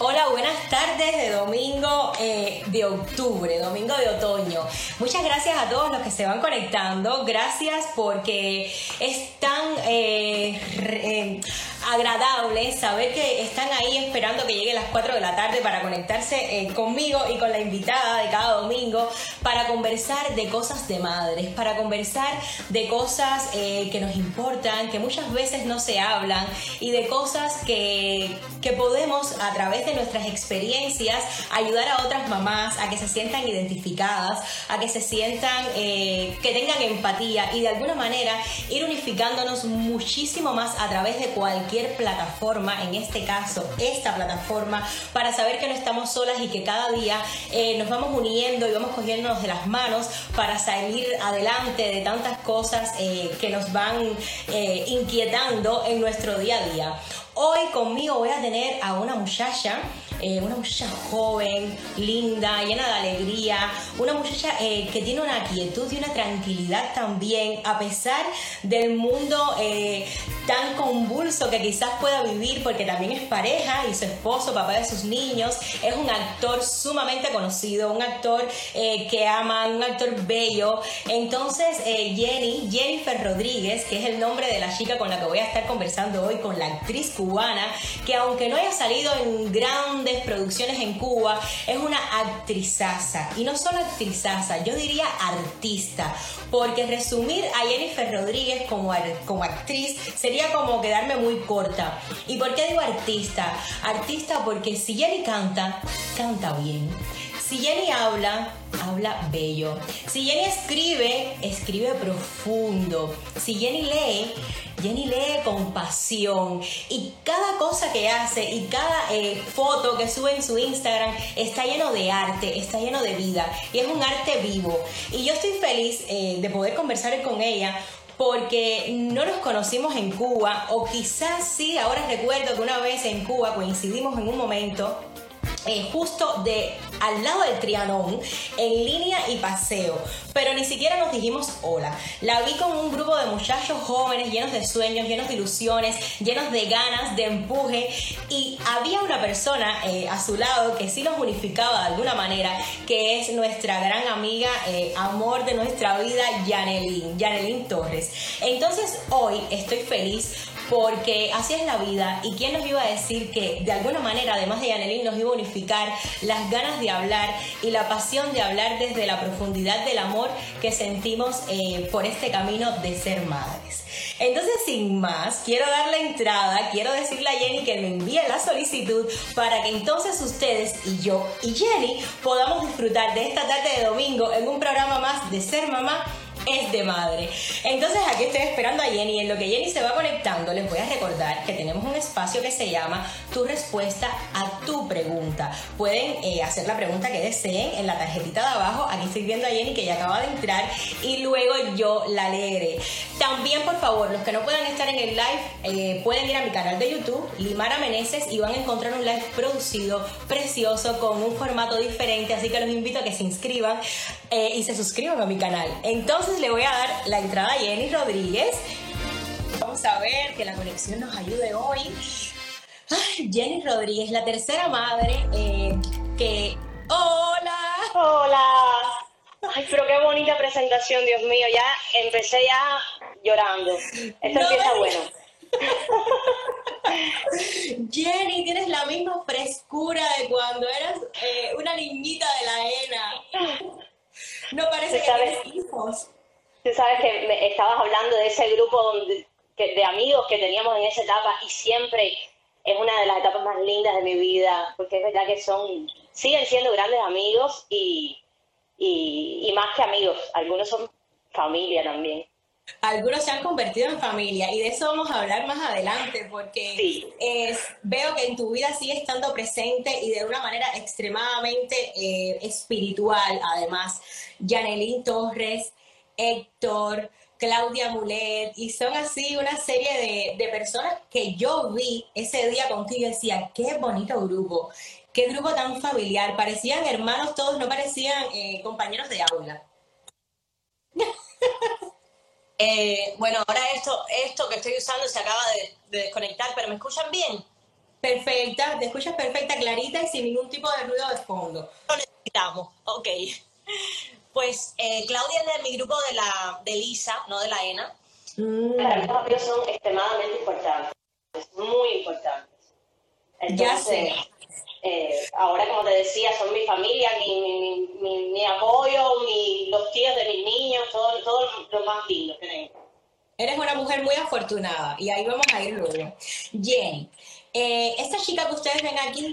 Hola, buenas tardes de domingo eh, de octubre, domingo de otoño. Muchas gracias a todos los que se van conectando. Gracias porque es tan eh, eh, agradable saber que están ahí esperando que llegue las 4 de la tarde para conectarse conmigo y con la invitada de cada domingo para conversar de cosas de madres, para conversar de cosas que nos importan, que muchas veces no se hablan y de cosas que, que podemos a través de nuestras experiencias ayudar a otras mamás a que se sientan identificadas, a que se sientan, eh, que tengan empatía y de alguna manera ir unificándonos muchísimo más a través de cualquier plataforma, en este caso esta plataforma, para saber que no estamos solas y que cada día eh, nos vamos uniendo y vamos cogiéndonos de las manos para salir adelante de tantas cosas eh, que nos van inquietando en nuestro día a día. Hoy conmigo voy a tener a una muchacha, eh, una muchacha joven, linda, llena de alegría, una muchacha eh, que tiene una quietud y una tranquilidad también, a pesar del mundo eh, tan convulso que quizás pueda vivir, porque también es pareja y su esposo, papá de sus niños, es un actor sumamente conocido, un actor que ama, un actor bello. Entonces, Jenny, Jennifer Rodríguez, que es el nombre de la chica con la que voy a estar conversando hoy, con la actriz que aunque no haya salido en producciones en Cuba, es una actrizaza. Y no solo actrizaza, yo diría artista. Porque resumir a Jennifer Rodríguez como, como actriz sería como quedarme muy corta. ¿Y por qué digo artista? Artista porque si Jenny canta, canta bien. Si Jenny habla, habla bello. Si Jenny escribe, escribe profundo. Si Jenny lee, Jenny lee con pasión. Y cada cosa que hace y cada eh, foto que sube en su Instagram está lleno de arte, está lleno de vida. Y es un arte vivo. Y yo estoy feliz eh, de poder conversar con ella porque no nos conocimos en Cuba, o quizás sí, ahora recuerdo que una vez en Cuba coincidimos en un momento eh, justo de al lado del Trianón, en línea y paseo, pero ni siquiera nos dijimos hola. La vi con un grupo de muchachos jóvenes llenos de sueños, llenos de ilusiones, llenos de ganas, de empuje, y había una persona eh, a su lado que sí nos unificaba de alguna manera, que es nuestra gran amiga, eh, amor de nuestra vida, Yanelin, Yanelin Torres. Entonces hoy estoy feliz porque así es la vida y quién nos iba a decir que de alguna manera, además de Yanelin, nos iba a unificar las ganas de hablar y la pasión de hablar desde la profundidad del amor que sentimos eh, por este camino de ser madres. Entonces, sin más, quiero dar la entrada, quiero decirle a Jenny que me envíe la solicitud para que entonces ustedes y yo y Jenny podamos disfrutar de esta tarde de domingo en un programa más de Ser Mamá es de madre. Entonces aquí estoy esperando a Jenny. En lo que Jenny se va conectando, les voy a recordar que tenemos un espacio que se llama Tu respuesta a tu pregunta. Pueden eh, hacer la pregunta que deseen en la tarjetita de abajo. Aquí estoy viendo a Jenny que ya acaba de entrar y luego yo la leeré. También, por favor, los que no puedan estar en el live, eh, pueden ir a mi canal de YouTube, Limara Meneses, y van a encontrar un live producido, precioso, con un formato diferente. Así que los invito a que se inscriban eh, y se suscriban a mi canal. Entonces, le voy a dar la entrada a Jenny Rodríguez. Vamos a ver que la conexión nos ayude hoy. Jenny Rodríguez, la tercera madre eh, que... ¡Hola! ¡Hola! Ay, pero qué bonita presentación, Dios mío. Ya empecé ya llorando. Esto empieza bueno. Jenny, tienes la misma frescura de cuando eras eh, una niñita de la ENA. No parece que tienes hijos. Tú sabes que estabas hablando de ese grupo donde, de amigos que teníamos en esa etapa y siempre es una de las etapas más lindas de mi vida, porque es verdad que son, siguen siendo grandes amigos y, y, más que amigos, algunos son familia también. Algunos se han convertido en familia y de eso vamos a hablar más adelante porque es, veo que en tu vida sigue estando presente y de una manera extremadamente eh, espiritual además. Janelín Torres, Héctor, Claudia Mulet, y son así una serie de, personas que yo vi ese día contigo y decía, qué bonito grupo, qué grupo tan familiar, parecían hermanos todos, no parecían eh, compañeros de aula. Eh, bueno, ahora esto, esto que estoy usando se acaba de, desconectar, pero ¿me escuchan bien? Perfecta, te escuchas perfecta, clarita y sin ningún tipo de ruido de fondo. Lo necesitamos, ok. Pues eh, Claudia es de mi grupo de la de Lisa, no de la ENA. Mm. Para mí los son extremadamente importantes, muy importantes. ya sé. Eh, ahora, como te decía, son mi familia, mi, mi, mi, apoyo, mi, los tíos de mis niños, todo, todo lo más lindo que tengo. Eres una mujer muy afortunada y ahí vamos a ir luego. Jenny, eh, esta chica que ustedes ven aquí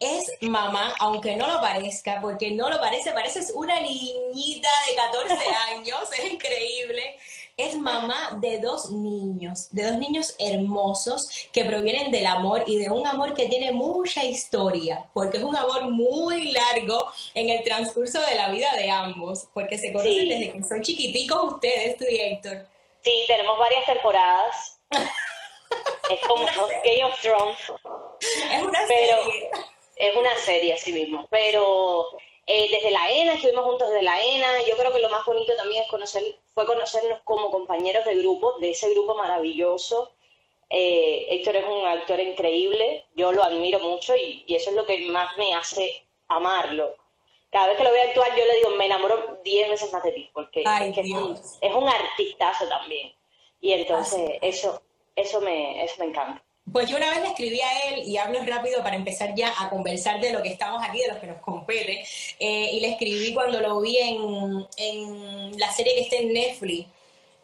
es mamá, aunque no lo parezca, porque no lo parece, parece una niñita de 14 años, es increíble. Es mamá de dos niños, de dos niños hermosos que provienen del amor y de un amor que tiene mucha historia, porque es un amor muy largo en el transcurso de la vida de ambos, porque se conocen desde que son chiquiticos ustedes, tú y Héctor. Sí, tenemos varias temporadas. es como Game of Thrones. Es una serie. Es una serie así mismo, pero eh, desde la ENA, estuvimos juntos desde la ENA, yo creo que lo más bonito también es conocer, fue conocernos como compañeros de grupo, de ese grupo maravilloso. Eh, Héctor es un actor increíble, yo lo admiro mucho y, eso es lo que más me hace amarlo. Cada vez que lo veo actuar yo le digo, me enamoro diez veces más de ti, porque es, un, es, un, artistazo también. Y entonces eso, eso, me, eso me encanta. Pues yo una vez le escribí a él, y hablo rápido para empezar ya a conversar de lo que estamos aquí, de lo que nos compete, eh, y le escribí cuando lo vi en, en la serie que está en Netflix.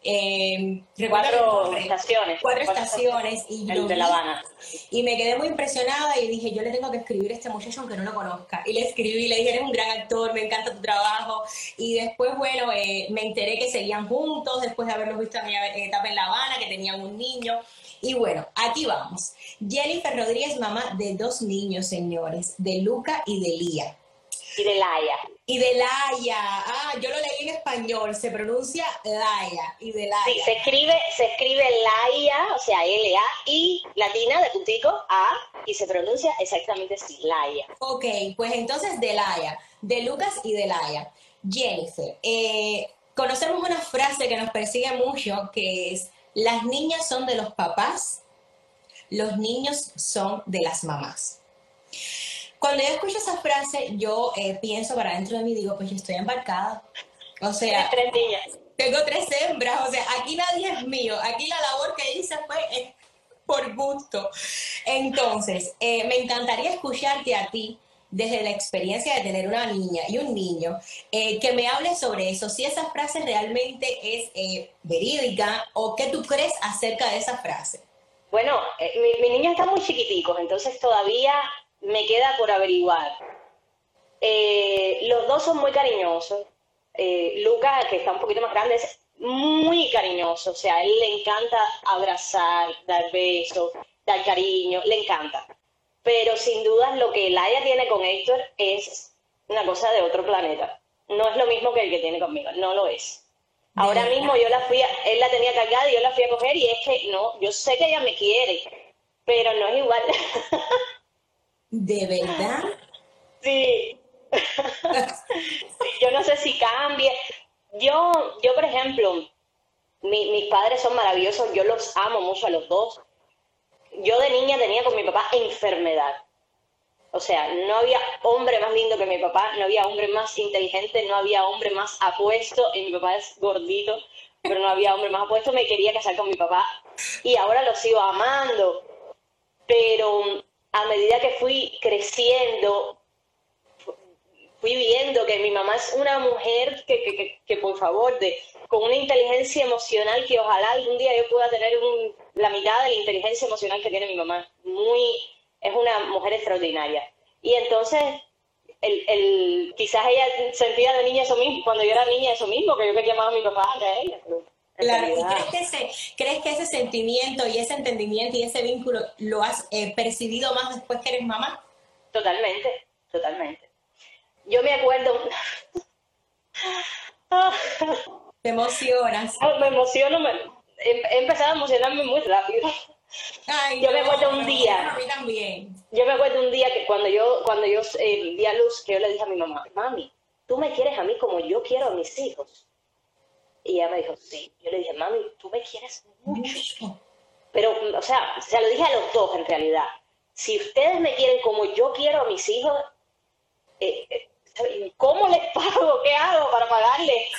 Eh, cuatro estaciones. Cuatro, estaciones. y de La Habana. Y me quedé muy impresionada y dije, yo le tengo que escribir a este muchacho aunque no lo conozca. Y le escribí, le dije, eres un gran actor, me encanta tu trabajo. Y después, bueno, eh, me enteré que seguían juntos, después de haberlos visto en mi etapa en La Habana, que tenían un niño. Y bueno, aquí vamos. Jennifer Rodríguez, mamá de dos niños, señores, de Luca y de Lía. Y de Laia. Y de Laia. Ah, yo lo leí en español, se pronuncia Laia. Y de Laia. Sí, se escribe, se escribe Laia, o sea, L-A-I, latina, de puntico, A, y se pronuncia exactamente así, Laia. Ok, pues entonces de Laia, de Lucas y de Laia. Jennifer, eh, conocemos una frase que nos persigue mucho, que es las niñas son de los papás, los niños son de las mamás. Cuando yo escucho esa frase, yo eh, pienso para dentro de mí, digo, pues yo estoy embarcada. O sea, tres niñas. Tengo tres hembras, o sea, aquí nadie es mío, aquí la labor que hice fue por gusto. Entonces, eh, me encantaría escucharte a ti desde la experiencia de tener una niña y un niño, eh, que me hable sobre eso, si esa frase realmente es eh, verídica o qué tú crees acerca de esa frase. Bueno, eh, mi, niño está muy chiquitico, entonces todavía me queda por averiguar. los dos son muy cariñosos. Lucas, que está un poquito más grande, es muy cariñoso, o sea, a él le encanta abrazar, dar besos, dar cariño, le encanta pero sin duda lo que Laia tiene con Héctor es una cosa de otro planeta. No es lo mismo que el que tiene conmigo, no lo es. Ahora mismo yo la fui, a, él la tenía cargada y yo la fui a coger y es que no, yo sé que ella me quiere, pero no es igual. ¿De verdad? Sí. yo no sé si cambie. Yo, yo por ejemplo, mis padres son maravillosos, yo los amo mucho a los dos, yo de niña tenía con mi papá enfermedad. O sea, no había hombre más lindo que mi papá, no había hombre más inteligente, no había hombre más apuesto, y mi papá es gordito, pero no había hombre más apuesto, me quería casar con mi papá y ahora lo sigo amando. Pero a medida que fui creciendo, fui viendo que mi mamá es una mujer que, que, que, por favor, de, con una inteligencia emocional que ojalá algún día yo pueda tener la mitad de la inteligencia emocional que tiene mi mamá. Muy, es una mujer extraordinaria. Y entonces, el, el, quizás ella sentía de niña eso mismo, cuando yo era niña eso mismo, que yo quería más a mi papá a ella. Claro, ¿y crees que, ese, crees que ese sentimiento y ese entendimiento y ese vínculo lo has eh, percibido más después que eres mamá? Totalmente, totalmente yo me acuerdo... Te emocionas. Ah, me emociono, me, he, empezado a emocionarme muy rápido. yo me acuerdo un día. A mí también. Yo me acuerdo un día que cuando yo, cuando yo eh, di a luz, que yo le dije a mi mamá, mami, tú me quieres a mí como yo quiero a mis hijos. Y ella me dijo, sí. Yo le dije, mami, tú me quieres mucho. Pero, o sea, se lo dije a los dos en realidad. si ustedes me quieren como yo quiero a mis hijos, eh, eh, ¿cómo les pago? ¿Qué hago para pagarles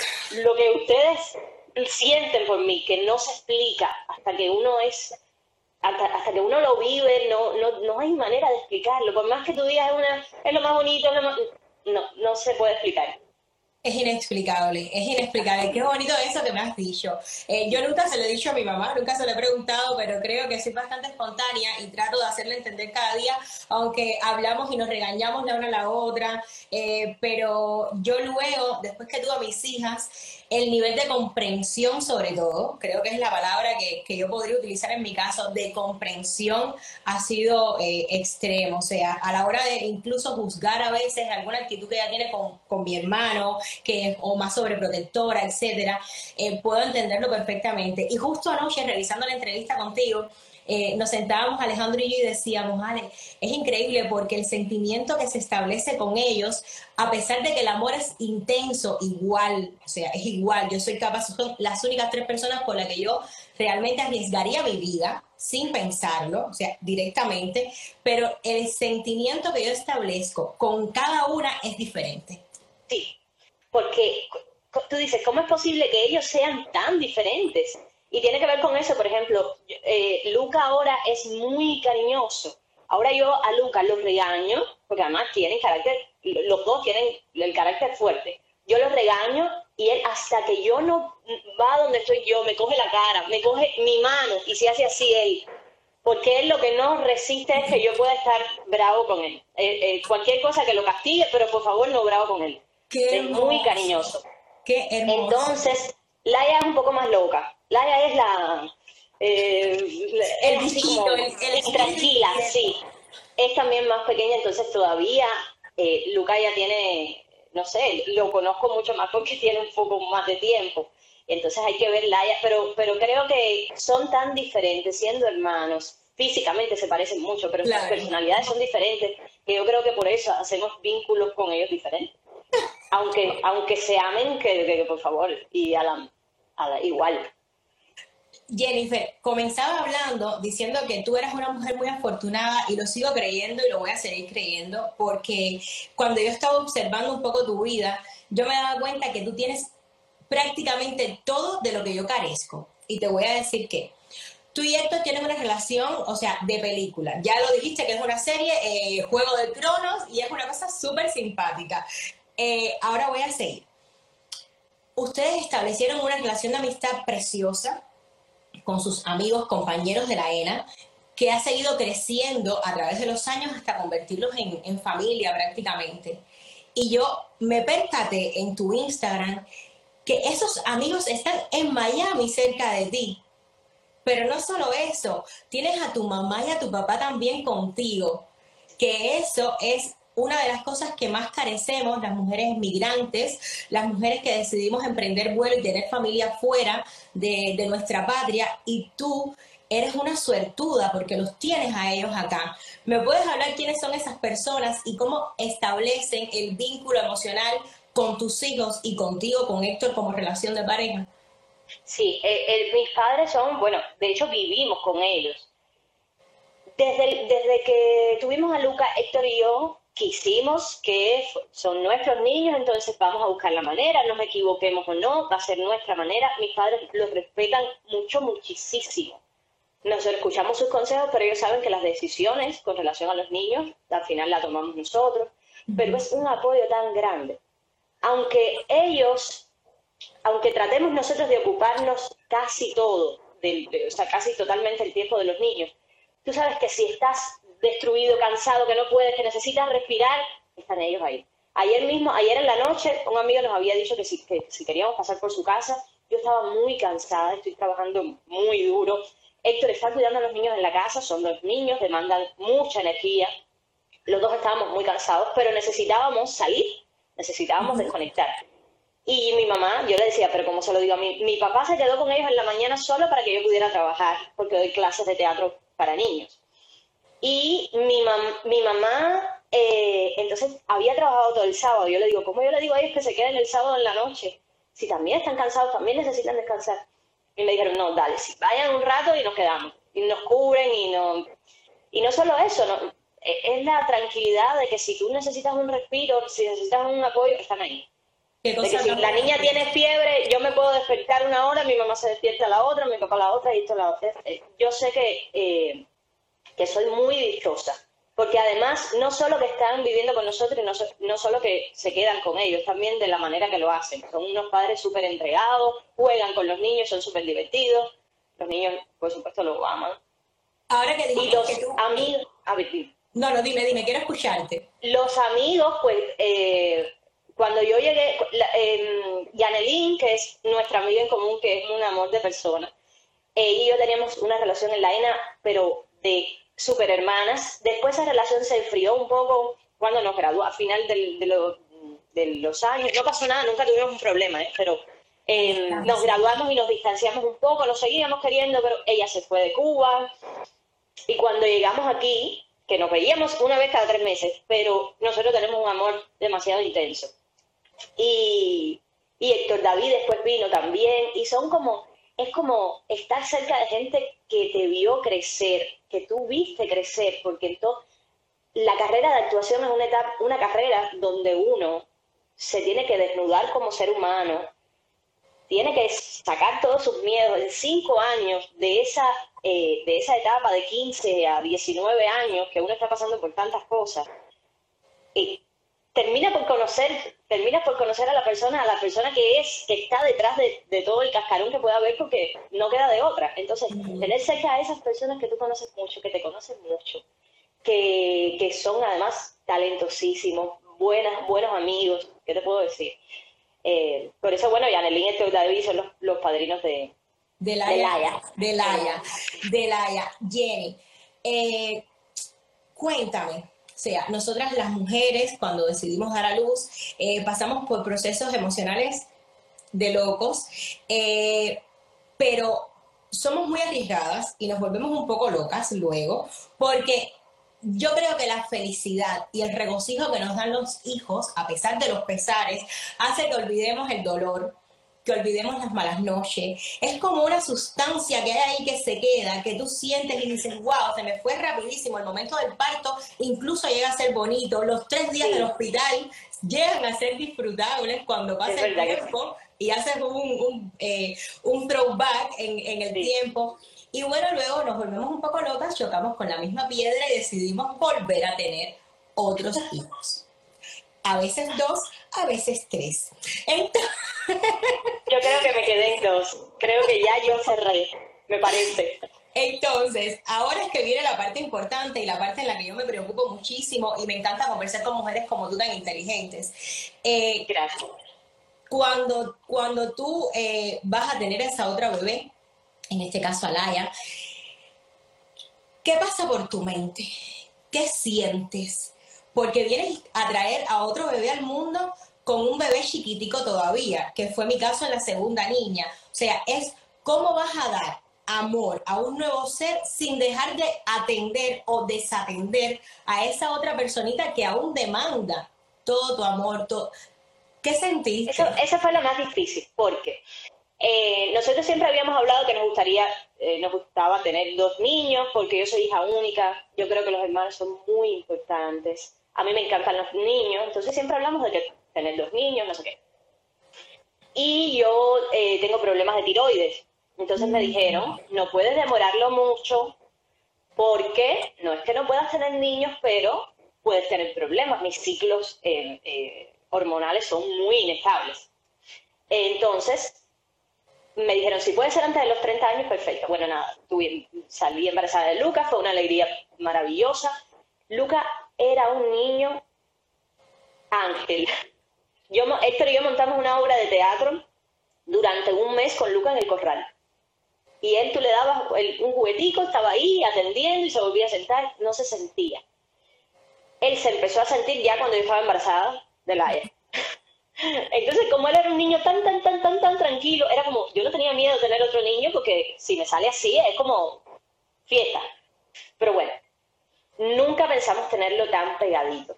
lo que ustedes sienten por mí? Que no se explica hasta que uno es, hasta, que uno lo vive, no, no, no hay manera de explicarlo. Por más que tú digas es, una, es lo más bonito, no, no se puede explicar. Es inexplicable, es inexplicable. Qué bonito eso que me has dicho. Eh, yo nunca se lo he dicho a mi mamá, nunca se lo he preguntado, pero creo que soy bastante espontánea y trato de hacerle entender cada día, aunque hablamos y nos regañamos la una a la otra. Eh, pero yo luego, después que tuve a mis hijas, el nivel de comprensión sobre todo, creo que es la palabra que, yo podría utilizar en mi caso, de comprensión ha sido eh, extremo. O sea, a la hora de incluso juzgar a veces alguna actitud que ella tiene con, con mi hermano, que es o más sobreprotectora, etcétera, eh, puedo entenderlo perfectamente. Y justo anoche, revisando la entrevista contigo, eh, nos sentábamos Alejandro y yo y decíamos, Ale, es increíble porque el sentimiento que se establece con ellos, a pesar de que el amor es intenso, igual, o sea, es igual, yo soy capaz, son las únicas tres personas con las que yo realmente arriesgaría mi vida sin pensarlo, o sea, directamente, pero el sentimiento que yo establezco con cada una es diferente. Sí, porque tú dices, ¿cómo es posible que ellos sean tan diferentes? Y tiene que ver con eso, por ejemplo, eh, Luca ahora es muy cariñoso. Ahora yo a Luca lo regaño, porque además tienen carácter, los dos tienen el carácter fuerte. Yo lo regaño y él hasta que yo no va donde estoy yo, me coge la cara, me coge mi mano y se hace así él. Porque él lo que no resiste es que yo pueda estar bravo con él. Eh, eh, cualquier cosa que lo castigue, pero por favor no bravo con él. es muy cariñoso. Qué hermoso. Entonces, Laia es un poco más loca. Laia es la... Eh, el bichito, el, tranquila, sí. Es también más pequeña, entonces todavía eh, Luca ya tiene, no sé, lo conozco mucho más porque tiene un poco más de tiempo. Entonces hay que ver Laia, pero, pero creo que son tan diferentes siendo hermanos. Físicamente se parecen mucho, pero sus personalidades son diferentes, que yo creo que por eso hacemos vínculos con ellos diferentes. aunque, aunque se amen, que, por favor, y a la, igual. Jennifer, comenzaba hablando diciendo que tú eras una mujer muy afortunada y lo sigo creyendo y lo voy a seguir creyendo porque cuando yo estaba observando un poco tu vida, yo me daba cuenta que tú tienes prácticamente todo de lo que yo carezco. Y te voy a decir que tú y Héctor tienen una relación, o sea, de película. Ya lo dijiste que es una serie, eh, Juego de Tronos, y es una cosa súper simpática. Eh, ahora voy a seguir ustedes establecieron una relación de amistad preciosa con sus amigos, compañeros de la ENA, que ha seguido creciendo a través de los años hasta convertirlos en, familia prácticamente. Y yo me percaté en tu Instagram que esos amigos están en Miami cerca de ti. Pero no solo eso, tienes a tu mamá y a tu papá también contigo, que eso es una de las cosas que más carecemos, las mujeres migrantes, las mujeres que decidimos emprender vuelo y tener familia fuera de, nuestra patria, y tú eres una suertuda porque los tienes a ellos acá. ¿Me puedes hablar quiénes son esas personas y cómo establecen el vínculo emocional con tus hijos y contigo, con Héctor, como relación de pareja? Sí, eh, mis padres son, bueno, de hecho vivimos con ellos. Desde, desde que tuvimos a Luca, Héctor y yo, quisimos que son nuestros niños, entonces vamos a buscar la manera, nos equivoquemos o no, va a ser nuestra manera. Mis padres los respetan mucho, muchísimo. Nosotros escuchamos sus consejos, pero ellos saben que las decisiones con relación a los niños, al final las tomamos nosotros, pero es un apoyo tan grande. Aunque ellos, aunque tratemos nosotros de ocuparnos casi todo, o sea, casi totalmente el tiempo de los niños, tú sabes que si estás destruido, cansado, que no puedes, que necesitas respirar, están ellos ahí. Ayer mismo, ayer en la noche, un amigo nos había dicho que si, que si queríamos pasar por su casa, yo estaba muy cansada, estoy trabajando muy duro. Héctor está cuidando a los niños en la casa, son dos niños, demandan mucha energía. Los dos estábamos muy cansados, pero necesitábamos salir, necesitábamos desconectar. Y mi mamá, yo le decía, pero como se lo digo a mí, mi papá se quedó con ellos en la mañana solo para que yo pudiera trabajar, porque doy clases de teatro para niños. Y mi, mi mamá, eh, entonces, había trabajado todo el sábado. Yo le digo, ¿cómo yo le digo a ellos que se queden el sábado en la noche? Si también están cansados, también necesitan descansar. Y me dijeron, no, dale, si vayan un rato y nos quedamos. Y nos cubren y no... y no solo eso, no, e, es la tranquilidad de que si tú necesitas un respiro, si necesitas un apoyo, están ahí. De que si la niña tiene fiebre, yo me puedo despertar una hora, mi mamá se despierta a la otra, mi papá a la otra y esto a la otra. Eh, yo sé que, eh, que soy muy dichosa, porque además no solo que están viviendo con nosotros, no, no solo que se quedan con ellos, también de la manera que lo hacen. Son unos padres súper entregados, juegan con los niños, son súper divertidos. Los niños, por supuesto, lo aman. Ahora que y los amigos, a ver, no, no, dime, dime, quiero escucharte. Los amigos, pues, eh, cuando yo llegué, eh, Yanelín, que es nuestra amiga en común, que es un amor de persona, ella y yo teníamos una relación en la ENA, pero de super hermanas. Después esa relación se enfrió un poco cuando nos graduó, a final de, los años. No pasó nada, nunca tuvimos un problema, ¿eh? pero eh, nos graduamos y nos distanciamos un poco, nos seguíamos queriendo, pero ella se fue de Cuba. Y cuando llegamos aquí, que nos veíamos una vez cada tres meses, pero nosotros tenemos un amor demasiado intenso. Y, y Héctor David después vino también, y son como, es como estar cerca de gente que te vio crecer, que tú viste crecer, porque entonces la carrera de actuación es una, etapa, una carrera donde uno se tiene que desnudar como ser humano, tiene que sacar todos sus miedos. En cinco años de esa eh, de esa etapa de 15 a 19 años que uno está pasando por tantas cosas, y termina por conocer, termina por conocer a la persona, a la persona que es, que está detrás de, todo el cascarón que pueda haber porque no queda de otra. Entonces, tener cerca a esas personas que tú conoces mucho, que te conocen mucho, que, que son además talentosísimos, buenas, buenos amigos, ¿qué te puedo decir? Eh, por eso, bueno, Yanelín y David son los padrinos de, de Laia. De Laia. De Laia. Jenny, eh, cuéntame. O sea, nosotras las mujeres, cuando decidimos dar a luz, eh, pasamos por procesos emocionales de locos, eh, pero somos muy arriesgadas y nos volvemos un poco locas luego, porque yo creo que la felicidad y el regocijo que nos dan los hijos, a pesar de los pesares, hace que olvidemos el dolor, que olvidemos las malas noches. Es como una sustancia que hay ahí que se queda, que tú sientes y dices, wow, se me fue rapidísimo. El momento del parto incluso llega a ser bonito. Los tres días del hospital llegan a ser disfrutables cuando pasa el tiempo y haces un, eh, un, throwback en, en el tiempo. Y bueno, luego nos volvemos un poco locas, chocamos con la misma piedra y decidimos volver a tener otros hijos. A veces dos, a veces tres. Entonces... Yo creo que me quedé en dos. Creo que ya yo cerré, me parece. Entonces, ahora es que viene la parte importante y la parte en la que yo me preocupo muchísimo y me encanta conversar con mujeres como tú tan inteligentes. Eh, Gracias. Cuando, cuando tú eh, vas a tener esa otra bebé, en este caso Alaya, ¿qué pasa por tu mente? ¿Qué sientes? Porque vienes a traer a otro bebé al mundo con un bebé chiquitico todavía, que fue mi caso en la segunda niña. O sea, es cómo vas a dar amor a un nuevo ser sin dejar de atender o desatender a esa otra personita que aún demanda todo tu amor. Todo. ¿Qué sentiste? Eso, eso fue lo más difícil, porque eh, nosotros siempre habíamos hablado que nos gustaría, eh, nos gustaba tener dos niños, porque yo soy hija única, yo creo que los hermanos son muy importantes. A mí me encantan los niños, entonces siempre hablamos de que tener dos niños, no sé qué. Y yo eh, tengo problemas de tiroides. Entonces me mm. dijeron, no puedes demorarlo mucho porque no es que no puedas tener niños, pero puedes tener problemas. Mis ciclos eh, eh, hormonales son muy inestables. Entonces me dijeron, si puede ser antes de los 30 años, perfecto. Bueno, nada, tuve, salí embarazada de Lucas, fue una alegría maravillosa. Lucas era un niño ángel. Yo, Héctor y yo montamos una obra de teatro durante un mes con Lucas en el corral. Y él, tú le dabas un juguetico, estaba ahí atendiendo y se volvía a sentar, no se sentía. Él se empezó a sentir ya cuando yo estaba embarazada de la Entonces, como él era un niño tan, tan, tan, tan, tan tranquilo, era como, yo no tenía miedo de tener otro niño porque si me sale así es como fiesta. Pero bueno, nunca pensamos tenerlo tan pegadito.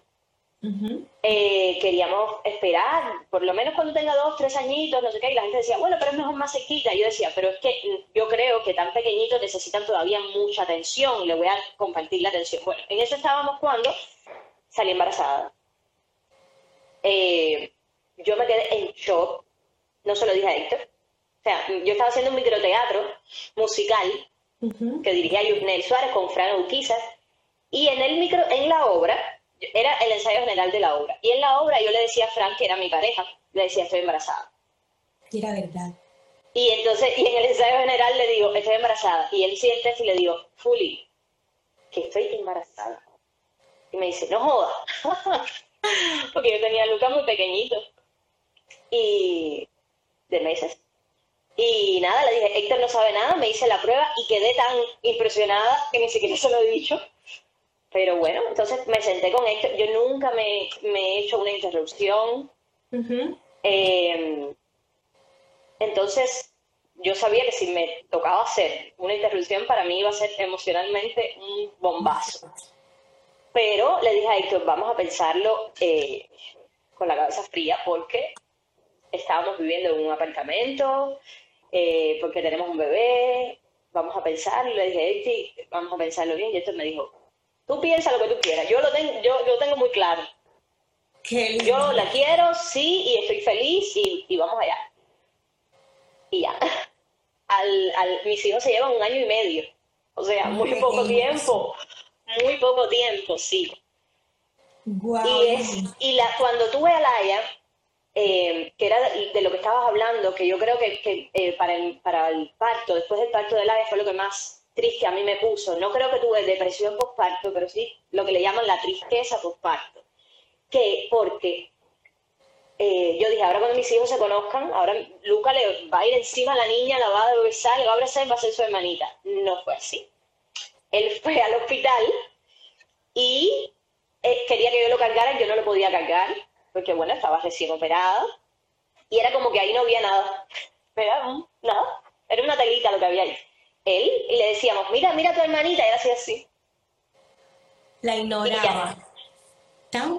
Eh, queríamos esperar, por lo menos cuando tenga dos, tres añitos, no sé qué, y la gente decía, bueno, pero es mejor más sequita. Yo decía, pero es que yo creo que tan pequeñitos necesitan todavía mucha atención, le voy a compartir la atención. Bueno, en eso estábamos cuando salí embarazada. Eh, yo me quedé en shock, no se lo dije a Héctor. O sea, yo estaba haciendo un microteatro musical que dirigía Yusnel Suárez con Fran Urquizas, y en el micro, en la obra, era el ensayo general de la obra. Y en la obra yo le decía a Frank, que era mi pareja, le decía, estoy embarazada. Y era verdad. Y entonces, y en el ensayo general le digo, estoy embarazada. Y él siente y le digo, Fuli, que estoy embarazada. Y me dice, no joda. Porque yo tenía a Lucas muy pequeñito. Y de meses. Y nada, le dije, Héctor no sabe nada, me hice la prueba y quedé tan impresionada que ni siquiera se lo he dicho. Pero bueno, entonces me senté con Héctor. Yo nunca me, he hecho una interrupción. Em, entonces, yo sabía que si me tocaba hacer una interrupción, para mí iba a ser emocionalmente un bombazo. Pero le dije a Héctor, vamos a pensarlo eh, con la cabeza fría, porque estábamos viviendo en un apartamento, eh, porque tenemos un bebé, vamos a pensarlo. Le dije, Héctor, vamos a pensarlo bien. Y Héctor me dijo, Tú piensa lo que tú quieras. Yo lo tengo, yo, yo tengo muy claro. yo la quiero, sí, y estoy feliz y, vamos allá. Y ya. Al, al, mis hijos se llevan un año y medio. O sea, muy poco tiempo. Muy poco tiempo, sí. Y, es, y la, cuando tuve a Laia, eh, que era de, lo que estabas hablando, que yo creo que, que eh, para, el, para el parto, después del parto de Laia fue lo que más triste a mí me puso. No creo que tuve depresión postparto, pero sí lo que le llaman la tristeza postparto. Que porque eh, yo dije, ahora cuando mis hijos se conozcan, ahora Luca le va a ir encima a la niña, la va a besar, le va a abrazar y va a ser su hermanita. No fue así. Él fue al hospital y eh, quería que yo lo cargara, yo no lo podía cargar, porque bueno, estaba recién operada. Y era como que ahí no había nada. Era nada. Era una telita lo que había ahí él y le decíamos, mira, mira a tu hermanita, y él hacía así. La ignoraba.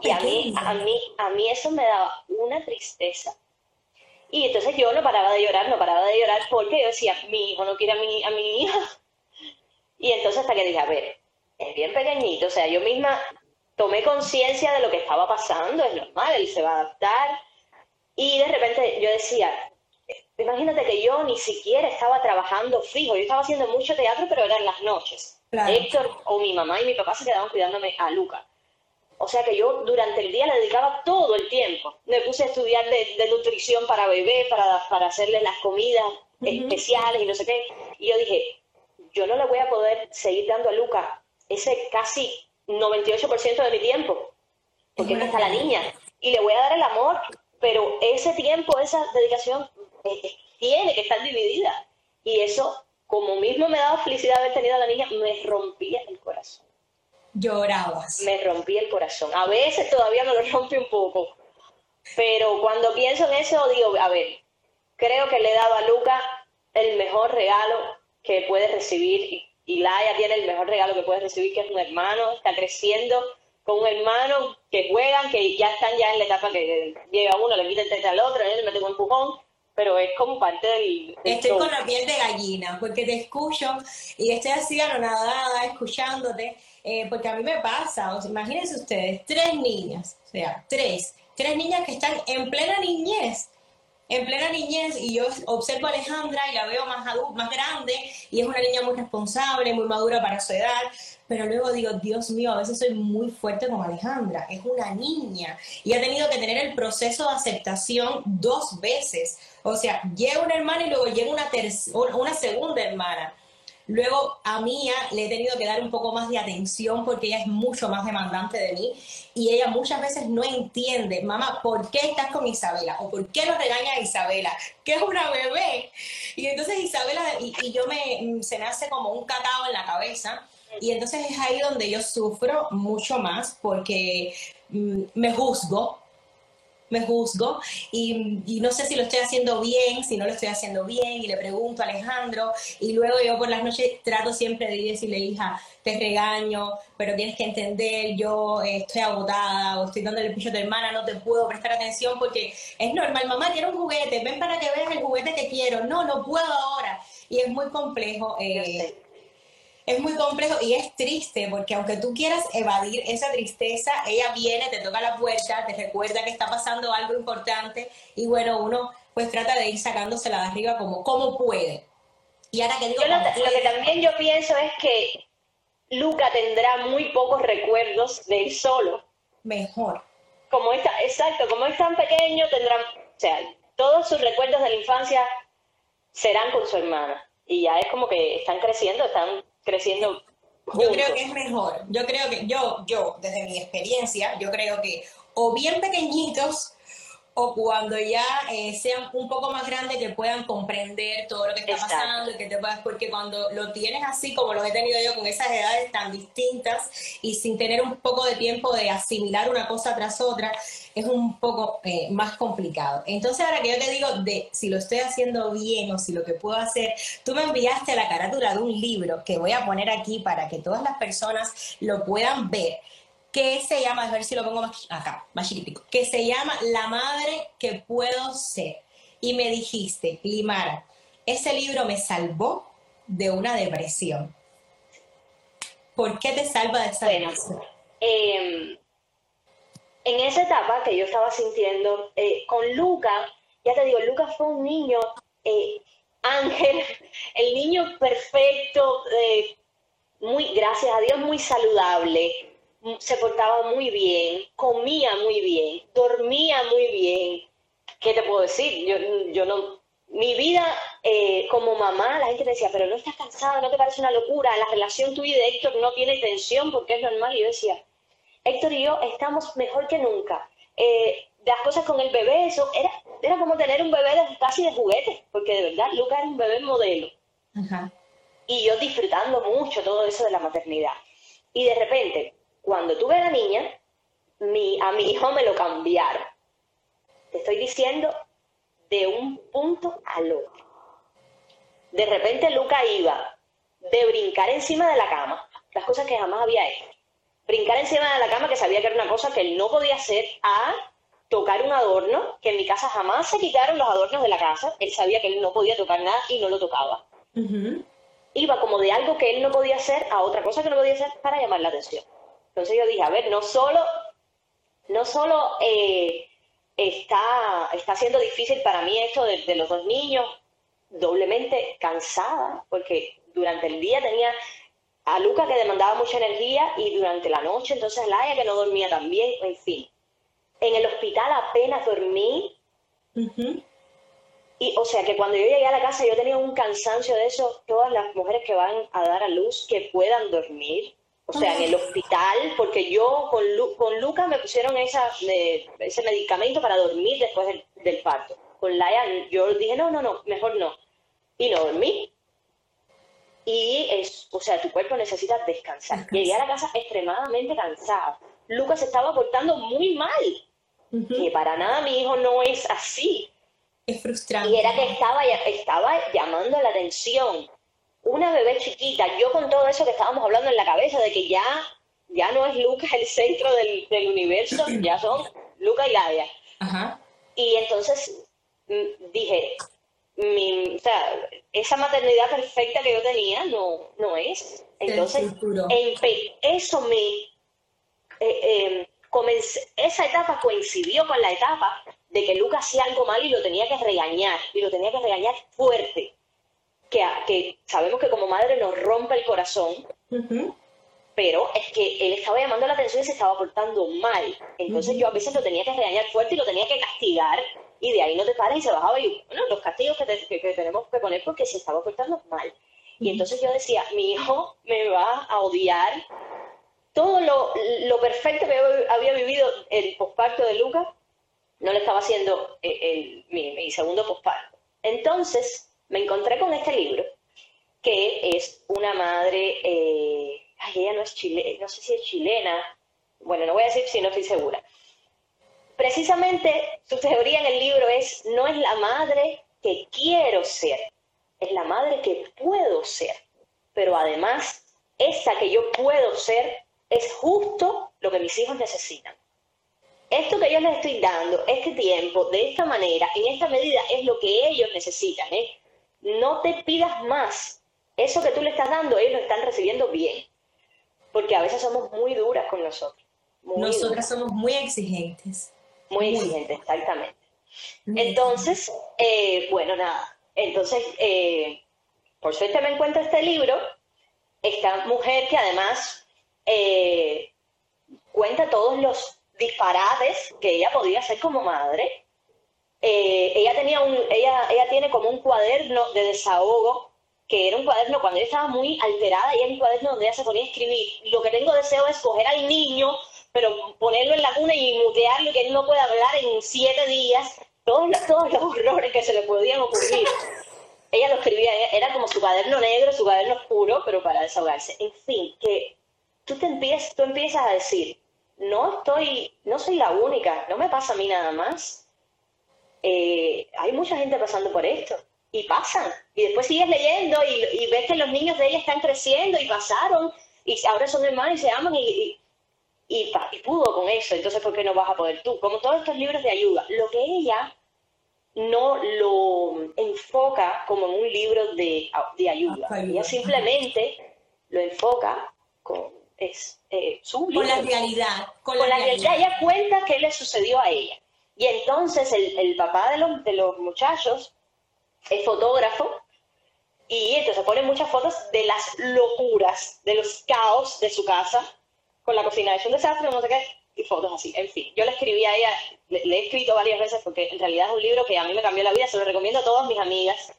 Y, a mí, a mí, a mí eso me daba una tristeza. Y entonces yo no paraba de llorar, no paraba de llorar porque yo decía, mi hijo no quiere a mi, a mi hija. Y entonces hasta que dije, a ver, es bien pequeñito, o sea, yo misma tomé conciencia de lo que estaba pasando, es normal, él se va a adaptar. Y de repente yo decía, imagínate que yo ni siquiera estaba trabajando fijo, yo estaba haciendo mucho teatro, pero eran las noches. Héctor o mi mamá y mi papá se quedaban cuidándome a Luca. O sea que yo durante el día le dedicaba todo el tiempo. Me puse a estudiar de, nutrición para bebé, para, para hacerle las comidas especiales y no sé qué. Y yo dije, yo no le voy a poder seguir dando a Luca ese casi 98% de mi tiempo, porque es está la niña. Y le voy a dar el amor, pero ese tiempo, esa dedicación tiene que estar dividida. Y eso, como mismo me daba felicidad haber tenido a la niña, me rompía el corazón. Llorabas. Me rompía el corazón. A veces todavía me lo rompe un poco. Pero cuando pienso en eso, digo, a ver, creo que le he dado a Luca el mejor regalo que puede recibir. Y, Laia tiene el mejor regalo que puede recibir, que es un hermano, está creciendo con un hermano que juegan, que ya están ya en la etapa que llega uno, le quita el tete al otro, él le mete un empujón pero es como parte del... estoy con la piel de gallina, porque te escucho y estoy así nada escuchándote, eh, porque a mí me pasa, imagínense ustedes, tres niñas, o sea, tres, tres niñas que están en plena niñez, en plena niñez y yo observo a Alejandra y la veo más adulta, más grande y es una niña muy responsable, muy madura para su edad, pero luego digo, Dios mío, a veces soy muy fuerte con Alejandra, es una niña y ha tenido que tener el proceso de aceptación dos veces, o sea, llega una hermana y luego llega una, una segunda hermana. Luego a Mía le he tenido que dar un poco más de atención porque ella es mucho más demandante de mí y ella muchas veces no entiende, mamá, ¿por qué estás con Isabela? ¿O por qué nos regaña a Isabela? Que es una bebé. Y entonces Isabela, y, yo me, se me hace como un cacao en la cabeza. Y entonces es ahí donde yo sufro mucho más porque mm, me juzgo, me juzgo y, no sé si lo estoy haciendo bien, si no lo estoy haciendo bien, y le pregunto a Alejandro, y luego yo por las noches trato siempre de decirle, hija, te regaño, pero tienes que entender, yo eh, estoy agotada o estoy dando el pillo a tu hermana, no te puedo prestar atención porque es normal, mamá, quiero un juguete, ven para que veas el juguete que quiero, no, no puedo ahora. Y es muy complejo. Eh, es muy complejo y es triste porque aunque tú quieras evadir esa tristeza, ella viene, te toca la puerta, te recuerda que está pasando algo importante y bueno, uno pues trata de ir sacándosela de arriba como, como puede. Y ahora que digo... lo, que también yo pienso es que Luca tendrá muy pocos recuerdos de él solo. Mejor. Como está, exacto, como es tan pequeño, tendrá, o sea, todos sus recuerdos de la infancia serán con su hermana. Y ya es como que están creciendo, están creciendo. Yo creo que es mejor. Yo creo que yo, yo, desde mi experiencia, yo creo que o bien pequeñitos o cuando ya eh, sean un poco más grandes que puedan comprender todo lo que está pasando y que te puedas, porque cuando lo tienes así como lo he tenido yo con esas edades tan distintas y sin tener un poco de tiempo de asimilar una cosa tras otra, es un poco eh, más complicado. Entonces ahora que yo te digo de si lo estoy haciendo bien o si lo que puedo hacer, tú me enviaste la carátula de un libro que voy a poner aquí para que todas las personas lo puedan ver que se llama, a ver si lo pongo más acá, más chiquitico, que se llama La madre que puedo ser. Y me dijiste, Limara, ese libro me salvó de una depresión. ¿Por qué te salva de esa depresión? Em, en esa etapa que yo estaba sintiendo eh, con Luca, ya te digo, Luca fue un niño eh, ángel, el niño perfecto, eh, muy, gracias a Dios, muy saludable, se portaba muy bien, comía muy bien, dormía muy bien. ¿Qué te puedo decir? Yo, yo no, mi vida eh, como mamá, la gente decía, pero no estás cansada, no te parece una locura, la relación tuya y de Héctor no tiene tensión porque es normal. Y yo decía, Héctor y yo estamos mejor que nunca. Eh, las cosas con el bebé, eso era, era como tener un bebé casi de juguete, porque de verdad Luca era un bebé modelo. Y yo disfrutando mucho todo eso de la maternidad. Y de repente, cuando tuve a la niña, mi, a mi hijo me lo cambiaron. Te estoy diciendo de un punto al otro. De repente Luca iba de brincar encima de la cama, las cosas que jamás había hecho. Brincar encima de la cama, que sabía que era una cosa que él no podía hacer, a tocar un adorno, que en mi casa jamás se quitaron los adornos de la casa. Él sabía que él no podía tocar nada y no lo tocaba. Iba como de algo que él no podía hacer a otra cosa que no podía hacer para llamar la atención. Entonces yo dije, a ver, no solo, no solo eh, está, está siendo difícil para mí esto de, los dos niños, doblemente cansada, porque durante el día tenía a Luca que demandaba mucha energía y durante la noche entonces Laia que no dormía tan bien, en fin. En el hospital apenas dormí. Y o sea que cuando yo llegué a la casa yo tenía un cansancio de eso, todas las mujeres que van a dar a luz que puedan dormir, o sea, en el hospital, porque yo con, con Luca me pusieron esa, ese medicamento para dormir después del, parto. Con Laia yo dije, no, no, no, mejor no. Y no dormí. Y es, o sea, tu cuerpo necesita descansar. Llegué a la casa extremadamente cansada. Lucas se estaba portando muy mal. Que para nada mi hijo no es así. Es frustrante. Y era que estaba, estaba llamando la atención una bebé chiquita, yo con todo eso que estábamos hablando en la cabeza, de que ya, ya no es Lucas el centro del, universo, ya son Luca y Laia. Y entonces mm, dije, mi, o sea, esa maternidad perfecta que yo tenía no, no es. Entonces, eso me... Eh, em, esa etapa coincidió con la etapa de que Lucas hacía algo mal y lo tenía que regañar, y lo tenía que regañar fuerte que, sabemos que como madre nos rompe el corazón, pero es que él estaba llamando la atención y se estaba portando mal. Entonces yo a veces lo tenía que regañar fuerte y lo tenía que castigar y de ahí no te paras y se bajaba y bueno, los castigos que, tenemos que poner porque se estaba portando mal. Y entonces yo decía, mi hijo me va a odiar. Todo lo, perfecto que había vivido el posparto de Lucas, no le estaba haciendo el, mi, mi segundo posparto. Entonces, me encontré con este libro, que es una madre, eh, ay, ella no es chilena, no sé si es chilena, bueno, no voy a decir si no estoy segura, precisamente su teoría en el libro es, no es la madre que quiero ser, es la madre que puedo ser. Pero además, esa que yo puedo ser es justo lo que mis hijos necesitan. Esto que yo les estoy dando, este tiempo, de esta manera, en esta medida, es lo que ellos necesitan. ¿eh? No te pidas más. Eso que tú le estás dando, ellos lo están recibiendo bien. Porque a veces somos muy duras con nosotros. Nosotras somos muy exigentes. Muy, exigentes, exactamente. Entonces, eh, bueno, nada. Entonces, eh, por suerte me encuentro este libro. Esta mujer que además eh, cuenta todos los disparates que ella podía hacer como madre. Ella tenía un, ella, ella tiene como un cuaderno de desahogo que era un cuaderno cuando ella estaba muy alterada y era un cuaderno donde ella se ponía a escribir. Lo que tengo deseo es coger al niño, pero ponerlo en la cuna y mutearlo y que él no pueda hablar en siete días, todos los, todos los horrores que se le podían ocurrir. ella lo escribía, era como su cuaderno negro, su cuaderno oscuro, pero para desahogarse. En fin, que tú, te empiezas, tú empiezas a decir, no estoy, no soy la única, no me pasa a mí nada más. Eh, hay mucha gente pasando por esto y pasan. Y después sigues leyendo y, ves que los niños de ella están creciendo y pasaron y ahora son hermanos y se aman y, y, pudo con eso. Entonces, ¿por qué no vas a poder tú? Como todos estos libros de ayuda, lo que ella no lo enfoca como un libro de, de ayuda. Ella simplemente lo enfoca con es, eh, su Con la realidad. Con, la, realidad. Ella cuenta qué le sucedió a ella. Y entonces el, papá de los, de los muchachos es fotógrafo y entonces pone muchas fotos de las locuras, de los caos de su casa, con la cocina hecho un desastre, no sé qué, y fotos así. En fin, yo le escribí a ella, le, he escrito varias veces porque en realidad es un libro que a mí me cambió la vida, se lo recomiendo a todas mis amigas.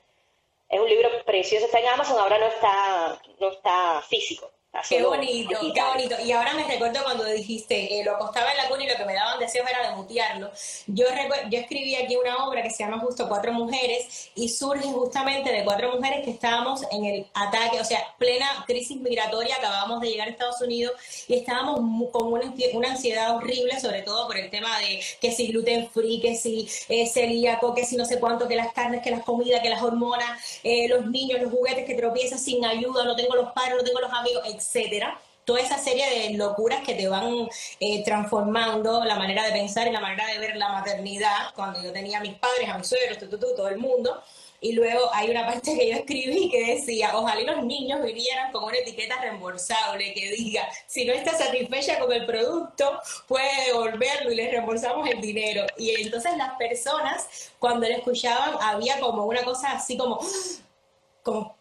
Es un libro precioso, está en Amazon, ahora no está, no está físico. Qué bonito, qué bonito. Y ahora me recuerdo cuando dijiste, eh, lo acostaba en la cuna y lo que me daban deseos era de mutearlo. Yo, yo escribí aquí una obra que se llama justo Cuatro Mujeres y surge justamente de cuatro mujeres que estábamos en el ataque, o sea, plena crisis migratoria, acabábamos de llegar a Estados Unidos y estábamos con una, una ansiedad horrible, sobre todo por el tema de que si gluten free, que si eh, celíaco, que si no sé cuánto, que las carnes, que las comidas, que las hormonas, eh, los niños, los juguetes que tropiezas sin ayuda, no tengo los padres, no tengo los amigos, etcétera toda esa serie de locuras que te van eh, transformando la manera de pensar y la manera de ver la maternidad, cuando yo tenía mis padres, a mis suegros, todo el mundo. Y luego hay una parte que yo escribí que decía, ojalá los niños vinieran con una etiqueta reembolsable que diga, si no está satisfecha con el producto, puede devolverlo y le reembolsamos el dinero. Y entonces las personas, cuando le escuchaban, había como una cosa así como, como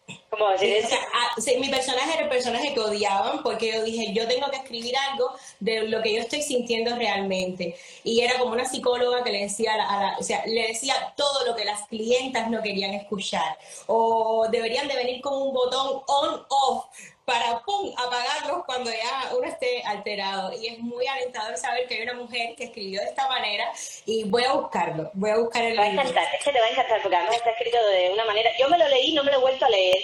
ah, mi personaje era el personaje que odiaban porque yo dije, yo tengo que escribir algo de lo que yo estoy sintiendo realmente. Y era como una psicóloga que le decía, a la, o sea, le decía todo lo que las clientas no querían escuchar. O deberían de venir con un botón on-off para pum, apagarlos cuando ya uno esté alterado. Y es muy alentador saber que hay una mujer que escribió de esta manera y voy a buscarlo, voy a buscar el Te va a encantar, es que te va a encantar porque además está escrito de una manera, yo me lo leí, no me lo he vuelto a leer,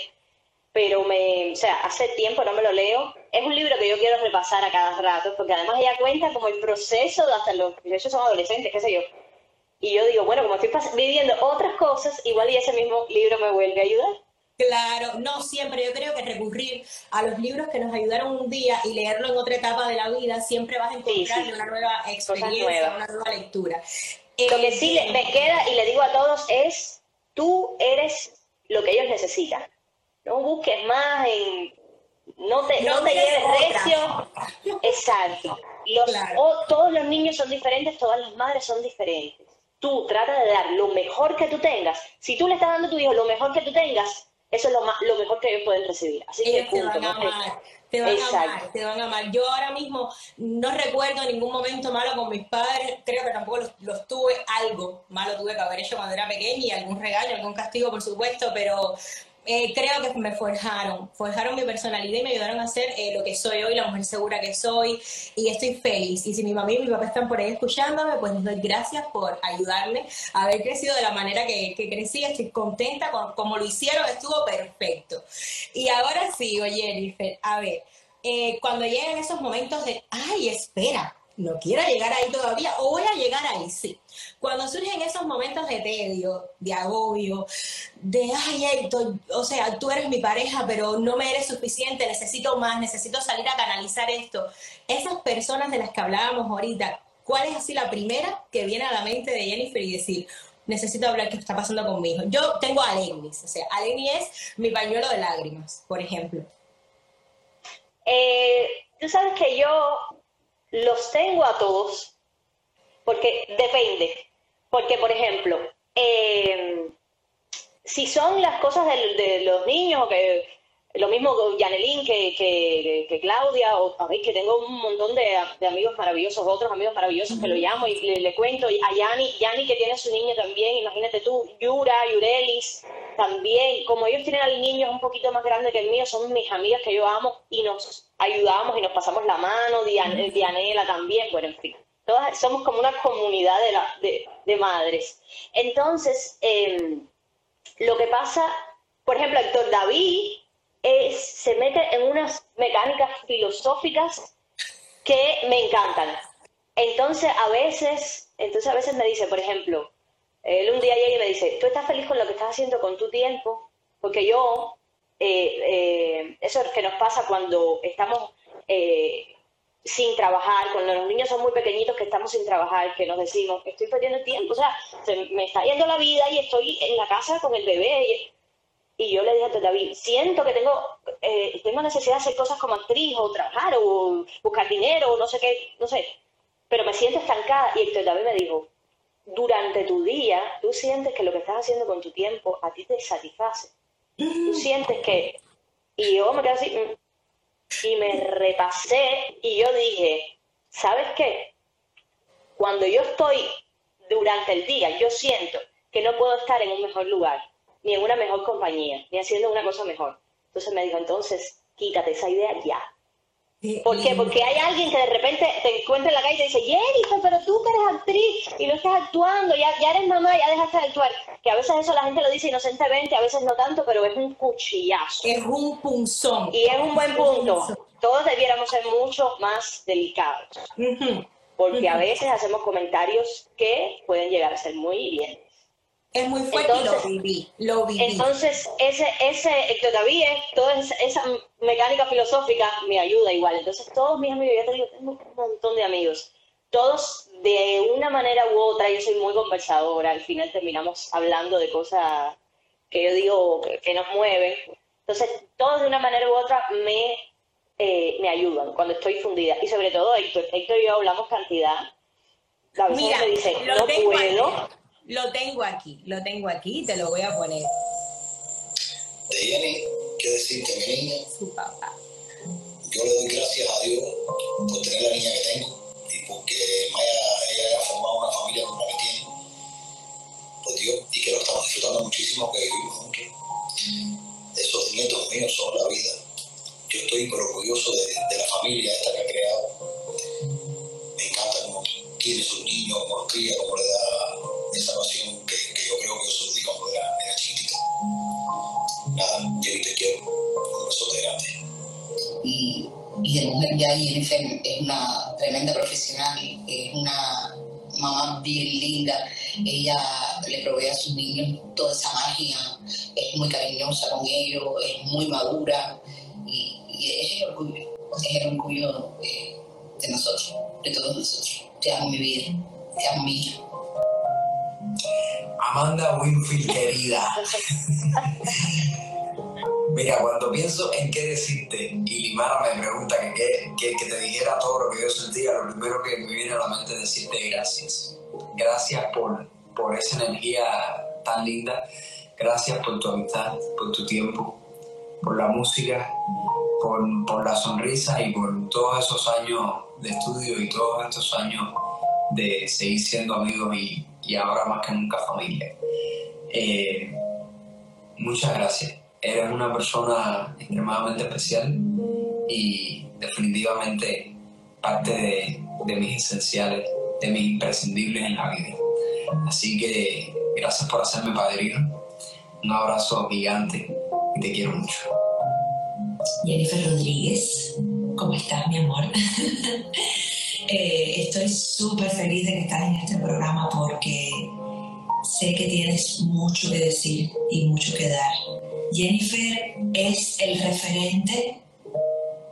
pero me, o sea, hace tiempo no me lo leo. Es un libro que yo quiero repasar a cada rato porque además ella cuenta como el proceso de hasta los, ellos son adolescentes, qué sé yo. Y yo digo, bueno, como estoy viviendo otras cosas, igual y ese mismo libro me vuelve a ayudar. Claro, no siempre. Yo creo que recurrir a los libros que nos ayudaron un día y leerlo en otra etapa de la vida, siempre vas a encontrar una nueva experiencia, una nueva lectura. Lo que sí me queda y le digo a todos es, tú eres lo que ellos necesitan. No busques más en... No te, no, te lleves recio. Exacto. todos los niños son diferentes, todas las madres son diferentes. Tú trata de dar lo mejor que tú tengas. Si tú le estás dando a tu hijo lo mejor que tú tengas, eso es lo, lo mejor que ellos pueden recibir. Así que te van a amar, te van a amar, te van a amar. Yo ahora mismo no recuerdo ningún momento malo con mis padres, creo que tampoco los, los, tuve, algo malo tuve que haber hecho cuando era pequeña y algún regaño, algún castigo, por supuesto, pero eh, creo que me forjaron, forjaron mi personalidad y me ayudaron a ser eh, lo que soy hoy, la mujer segura que soy, y estoy feliz. Y si mi mamá y mi papá están por ahí escuchándome, pues les doy gracias por ayudarme a haber crecido de la manera que, que crecí, estoy contenta, con, como lo hicieron, estuvo perfecto. Y ahora sí, oye, Jennifer, a ver, eh, cuando llegan esos momentos de, ay, espera, no quiera llegar ahí todavía o voy a llegar ahí, sí. Cuando surgen esos momentos de tedio, de agobio, de, ay, Héctor, o sea, tú eres mi pareja, pero no me eres suficiente, necesito más, necesito salir a canalizar esto. Esas personas de las que hablábamos ahorita, ¿cuál es así la primera que viene a la mente de Jennifer y decir, necesito hablar qué está pasando conmigo? Yo tengo a Alenis, o sea, Alenis es mi pañuelo de lágrimas, por ejemplo. Eh, tú sabes que yo los tengo a todos, porque depende. Porque, por ejemplo, eh, si son las cosas de, los niños, que lo mismo Yanelín que, que, Claudia, o a que tengo un montón de, amigos maravillosos, otros amigos maravillosos que lo llamo y le, cuento, y a Yani, Yani que tiene su niño también, imagínate tú, Yura, Yurelis, también, como ellos tienen al niño un poquito más grande que el mío, son mis amigas que yo amo y nos ayudamos y nos pasamos la mano, Dianela también, bueno, en fin. Todas somos como una comunidad de, de, madres. Entonces, em, lo que pasa, por ejemplo, Héctor David es, se mete en unas mecánicas filosóficas que me encantan. Entonces, a veces, entonces a veces me dice, por ejemplo, él un día llega y me dice, ¿tú estás feliz con lo que estás haciendo con tu tiempo? Porque yo, eh, eh, eso es que nos pasa cuando estamos eh, sin trabajar, cuando los niños son muy pequeñitos que estamos sin trabajar, que nos decimos, estoy perdiendo tiempo, o sea, se me está yendo la vida y estoy en la casa con el bebé. Y, yo le dije a David, siento que tengo, tengo necesidad de hacer cosas como actriz o trabajar o buscar dinero o no sé qué, no sé, pero me siento estancada. Y el David me dijo, durante tu día, tú sientes que lo que estás haciendo con tu tiempo a ti te satisface. Tú sientes que... Y yo me quedé así mm, y me repasé y yo dije, ¿sabes qué? Cuando yo estoy durante el día, yo siento que no puedo estar en un mejor lugar, ni en una mejor compañía, ni haciendo una cosa mejor. Entonces me dijo, entonces quítate esa idea ya ¿Por qué? Porque hay alguien que de repente te encuentra en la calle y te dice, Jennifer, pero tú que eres actriz y no estás actuando, ya, ya eres mamá, ya dejaste de actuar. Que a veces eso la gente lo dice inocentemente, a veces no tanto, pero es un cuchillazo. Es un punzón. Y es un buen punto. Todos debiéramos ser mucho más delicados. Porque a veces hacemos comentarios que pueden llegar a ser muy bien. Es muy fuerte entonces, lo viví, lo viví. Entonces, ese, ese, todavía toda esa mecánica filosófica me ayuda igual. Entonces, todos mis amigos, ya te digo, tengo un montón de amigos. Todos, de una manera u otra, yo soy muy conversadora. Al final terminamos hablando de cosas que yo digo que, nos mueven. Entonces, todos de una manera u otra me, eh, me ayudan cuando estoy fundida. Y sobre todo Héctor. Héctor y yo hablamos cantidad. La Mira, me dice, no puedo. Lo tengo aquí, lo tengo aquí y te lo voy a poner. De Jenny, ¿qué decirte, mi niña? Su papá. Yo le doy gracias a Dios por tener la niña que tengo y porque Maya, ella haya formado una familia como la que tiene. Por Dios, y que lo estamos disfrutando muchísimo, que vivimos juntos. Esos nietos míos son la vida. Yo estoy orgulloso de, de la familia esta que ha creado. Me encanta cómo tiene sus niños, cómo los cría, cómo le da esa pasión que, yo creo que yo sufrí cuando era, era chiquitita. Nada, yo te quiero, un grande. Y, y de mujer ya Jennifer es una tremenda profesional, es una mamá bien linda, ella le provee a sus niños toda esa magia, es muy cariñosa con ellos, es muy madura y, es el orgullo, es el orgullo de, de nosotros, de todos nosotros. Te amo mi vida, te amo mi hija. Amanda Winfield, querida. Mira, cuando pienso en qué decirte y Limara me pregunta que, que, te dijera todo lo que yo sentía, lo primero que me viene a la mente es decirte gracias. Gracias por, por esa energía tan linda. Gracias por tu amistad, por tu tiempo, por la música, por, por la sonrisa y por todos esos años de estudio y todos estos años de seguir siendo amigos y, y ahora más que nunca familia. Eh, muchas gracias. Eres una persona extremadamente especial y definitivamente parte de, de mis esenciales, de mis imprescindibles en la vida. Así que gracias por hacerme padrino. Un abrazo gigante y te quiero mucho. Jennifer Rodríguez, ¿cómo estás, mi amor? Eh, estoy súper feliz de que estás en este programa porque sé que tienes mucho que decir y mucho que dar. Jennifer es el referente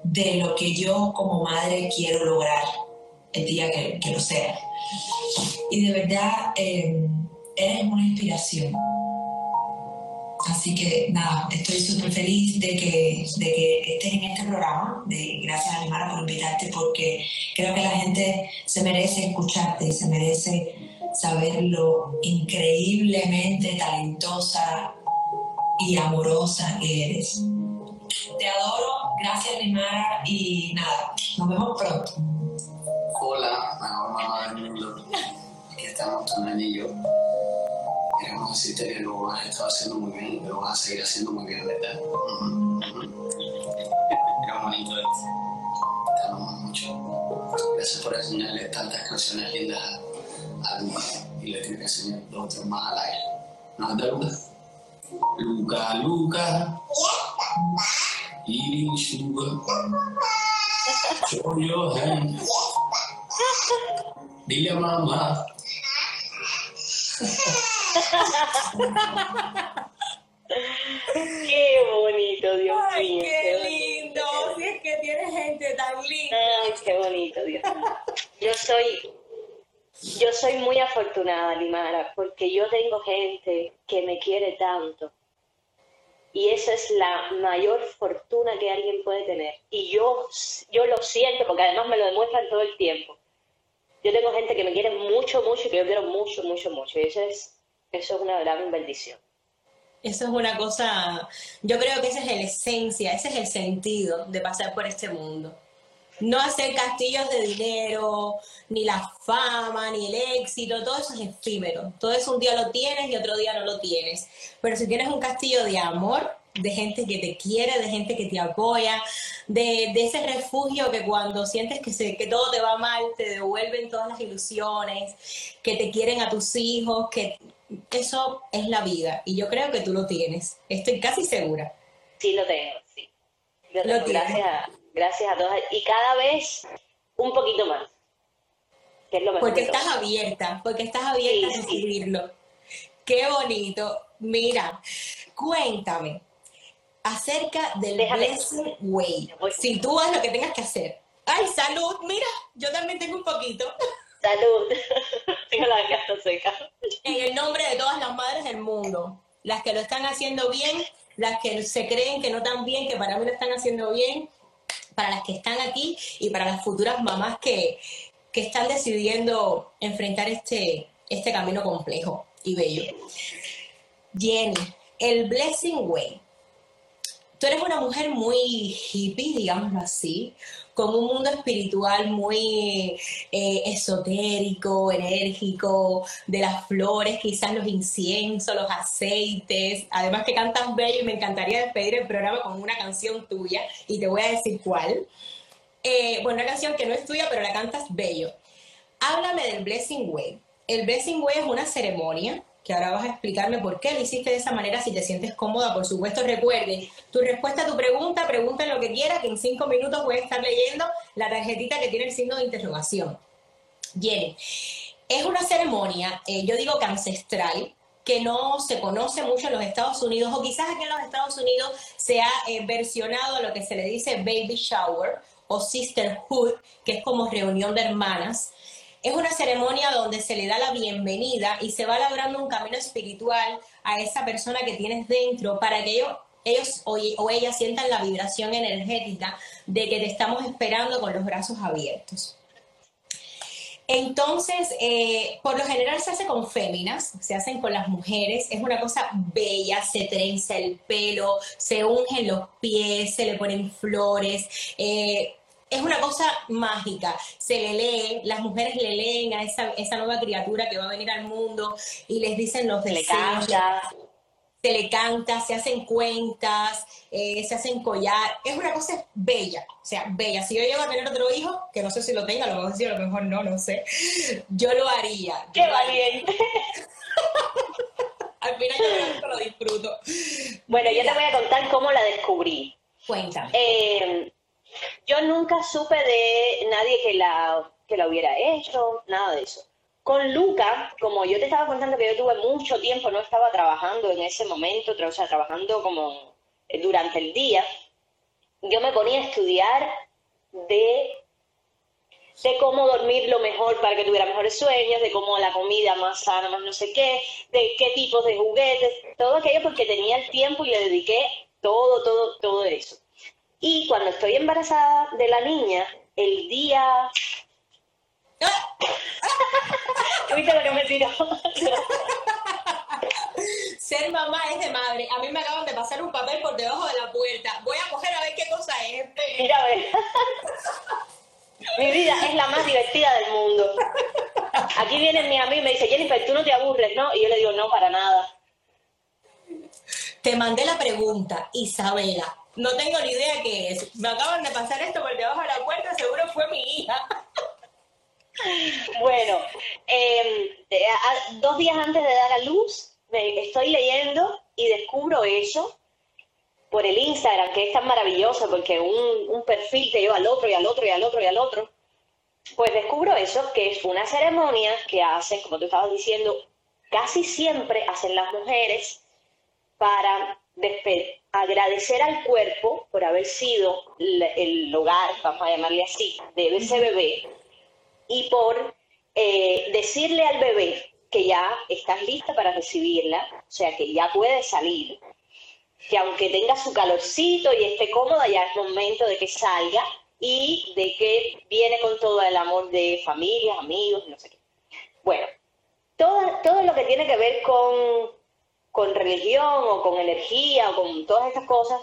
de lo que yo como madre quiero lograr el día que, que lo sea. Y de verdad, eh, eres una inspiración. Así que nada, estoy súper feliz de que, de que estés en este programa. De, gracias Alimara por invitarte porque creo que la gente se merece escucharte y se merece saber lo increíblemente talentosa y amorosa que eres. Te adoro, gracias Limara y nada, nos vemos pronto. Hola, mejor mamá del mundo. Aquí estamos tu nena y. Queremos decirte que lo has estado haciendo muy bien y lo vas a seguir haciendo muy bien, ¿verdad? Ujú, ujú. Qué bonito es. Te amamos mucho. Gracias por enseñarle tantas canciones lindas a, a Luca. Y le tienes que enseñar dos otros más al aire. ¿No de Luca? Luca, Luca. Eating sugar. Show your hand. Dile a mamá. Qué bonito, Dios Ay, mío. qué bonito. lindo. Si es que tienes gente tan linda. Ay, qué bonito, Dios mío. Yo soy, yo soy muy afortunada, Limara, porque yo tengo gente que me quiere tanto. Y esa es la mayor fortuna que alguien puede tener. Y yo, yo lo siento, porque además me lo demuestran todo el tiempo. Yo tengo gente que me quiere mucho, mucho, y que yo quiero mucho, mucho, mucho. Y eso es, eso es una gran bendición. Eso es una cosa, yo creo que esa es la esencia, ese es el sentido de pasar por este mundo. No hacer castillos de dinero, ni la fama, ni el éxito, todo eso es efímero. Todo eso un día lo tienes y otro día no lo tienes. Pero si tienes un castillo de amor, de gente que te quiere, de gente que te apoya, de, de ese refugio que cuando sientes que, se, que todo te va mal, te devuelven todas las ilusiones, que te quieren a tus hijos, que eso es la vida. Y yo creo que tú lo tienes. Estoy casi segura. Sí, lo tengo, sí. Lo tengo, gracias, a- gracias a todas. Y cada vez un poquito más. Que es lo mejor Porque todo. estás abierta, porque estás abierta Sí, a sí. recibirlo. Qué bonito. Mira, cuéntame acerca del Déjame. Way. Si tú haz lo que tengas que hacer. Ay, salud, mira, yo también tengo un poquito. Salud. tengo la garganta seca. En el nombre de todas las madres del mundo, las que lo están haciendo bien, las que se creen que no tan bien, que para mí lo están haciendo bien, para las que están aquí y para las futuras mamás que, que están decidiendo enfrentar este, este camino complejo y bello. Jenny, el Blessing Way. Tú eres una mujer muy hippie, digámoslo así, con un mundo espiritual muy eh, esotérico, enérgico, de las flores, quizás los inciensos, los aceites. Además que cantas bello y me encantaría despedir el programa con una canción tuya y te voy a decir cuál. Eh, bueno, una canción que no es tuya, pero la cantas bello. Háblame del Blessing Way. El Blessing Way es una ceremonia que ahora vas a explicarme por qué lo hiciste de esa manera, si te sientes cómoda, por supuesto, recuerde, tu respuesta a tu pregunta, pregunta lo que quieras, que en cinco minutos voy a estar leyendo la tarjetita que tiene el signo de interrogación. Jenny, es una ceremonia, eh, yo digo que ancestral, que no se conoce mucho en los Estados Unidos, o quizás aquí en los Estados Unidos se ha eh, versionado lo que se le dice baby shower o sisterhood, que es como reunión de hermanas. Es una ceremonia donde se le da la bienvenida y se va labrando un camino espiritual a esa persona que tienes dentro para que ellos, ellos o, o ellas sientan la vibración energética de que te estamos esperando con los brazos abiertos. Entonces, eh, por lo general se hace con féminas, se hacen con las mujeres, es una cosa bella, se trenza el pelo, se ungen los pies, se le ponen flores, eh, es una cosa mágica, se le lee, las mujeres le leen a esa, esa nueva criatura que va a venir al mundo y les dicen los Se le deseos, canta. se le canta, se hacen cuentas, eh, se hacen collar. Es una cosa bella, o sea, bella. Si yo llego a tener otro hijo, que no sé si lo tenga, lo mejor sí, a lo mejor no, no sé, yo lo haría. Qué lo haría. valiente. Al final yo lo disfruto. Bueno, yo te voy a contar cómo la descubrí. Cuéntame. Eh, Yo nunca supe de nadie que la, que la hubiera hecho, nada de eso. Con Luca, como yo te estaba contando que yo tuve mucho tiempo, no estaba trabajando en ese momento, o sea, trabajando como durante el día, yo me ponía a estudiar de, de cómo dormir lo mejor para que tuviera mejores sueños, de cómo la comida más sana, más no sé qué, de qué tipos de juguetes, todo aquello porque tenía el tiempo y le dediqué todo, todo, todo eso. Y cuando estoy embarazada de la niña, el día... ¿Viste lo que me tiró? Ser mamá es de madre. A mí me acaban de pasar un papel por debajo de la puerta. Voy a coger a ver qué cosa es. Mira, a ver. Mi vida es la más divertida del mundo. Aquí viene mi amigo y me dice, Jennifer, tú no te aburres, ¿no? Y yo le digo, no, para nada. Te mandé la pregunta, Isabela. No tengo ni idea qué es. Me acaban de pasar esto por debajo de la puerta, seguro fue mi hija. Bueno, em, dos días antes de dar a luz, estoy leyendo y descubro eso por el Instagram, que es tan maravilloso porque un, perfil te lleva al otro y al otro y al otro y al otro. Pues descubro eso, que es una ceremonia que hacen, como tú estabas diciendo, casi siempre hacen las mujeres para agradecer al cuerpo por haber sido el hogar, vamos a llamarle así, de ese bebé, y por eh, decirle al bebé que ya estás lista para recibirla, o sea, que ya puede salir, que aunque tenga su calorcito y esté cómoda, ya es momento de que salga y de que viene con todo el amor de familia, amigos, no sé qué. Bueno, todo, todo lo que tiene que ver con con religión o con energía o con todas estas cosas,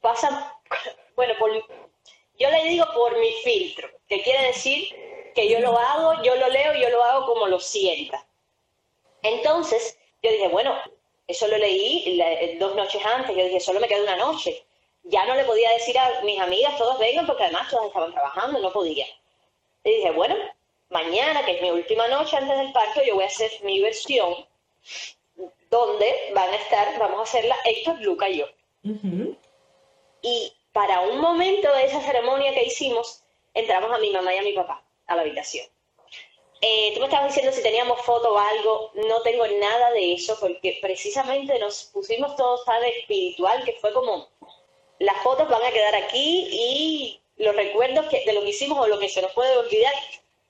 pasan, bueno, yo le digo por mi filtro, que quiere decir que yo lo hago, yo lo leo, yo lo hago como lo sienta. Entonces, yo dije, bueno, eso lo leí dos noches antes, yo dije, solo me queda una noche. Ya no le podía decir a mis amigas, todas vengan, porque además todas estaban trabajando, no podía. Y dije, bueno, mañana, que es mi última noche antes del parto, yo voy a hacer mi versión donde van a estar, vamos a hacerla Héctor, Luca y yo. Y para un momento de esa ceremonia que hicimos, entramos a mi mamá y a mi papá a la habitación. Eh, tú me estabas diciendo si teníamos foto o algo, no tengo nada de eso, porque precisamente nos pusimos todos tan espiritual que fue como, las fotos van a quedar aquí y los recuerdos que, de lo que hicimos o lo que se nos puede olvidar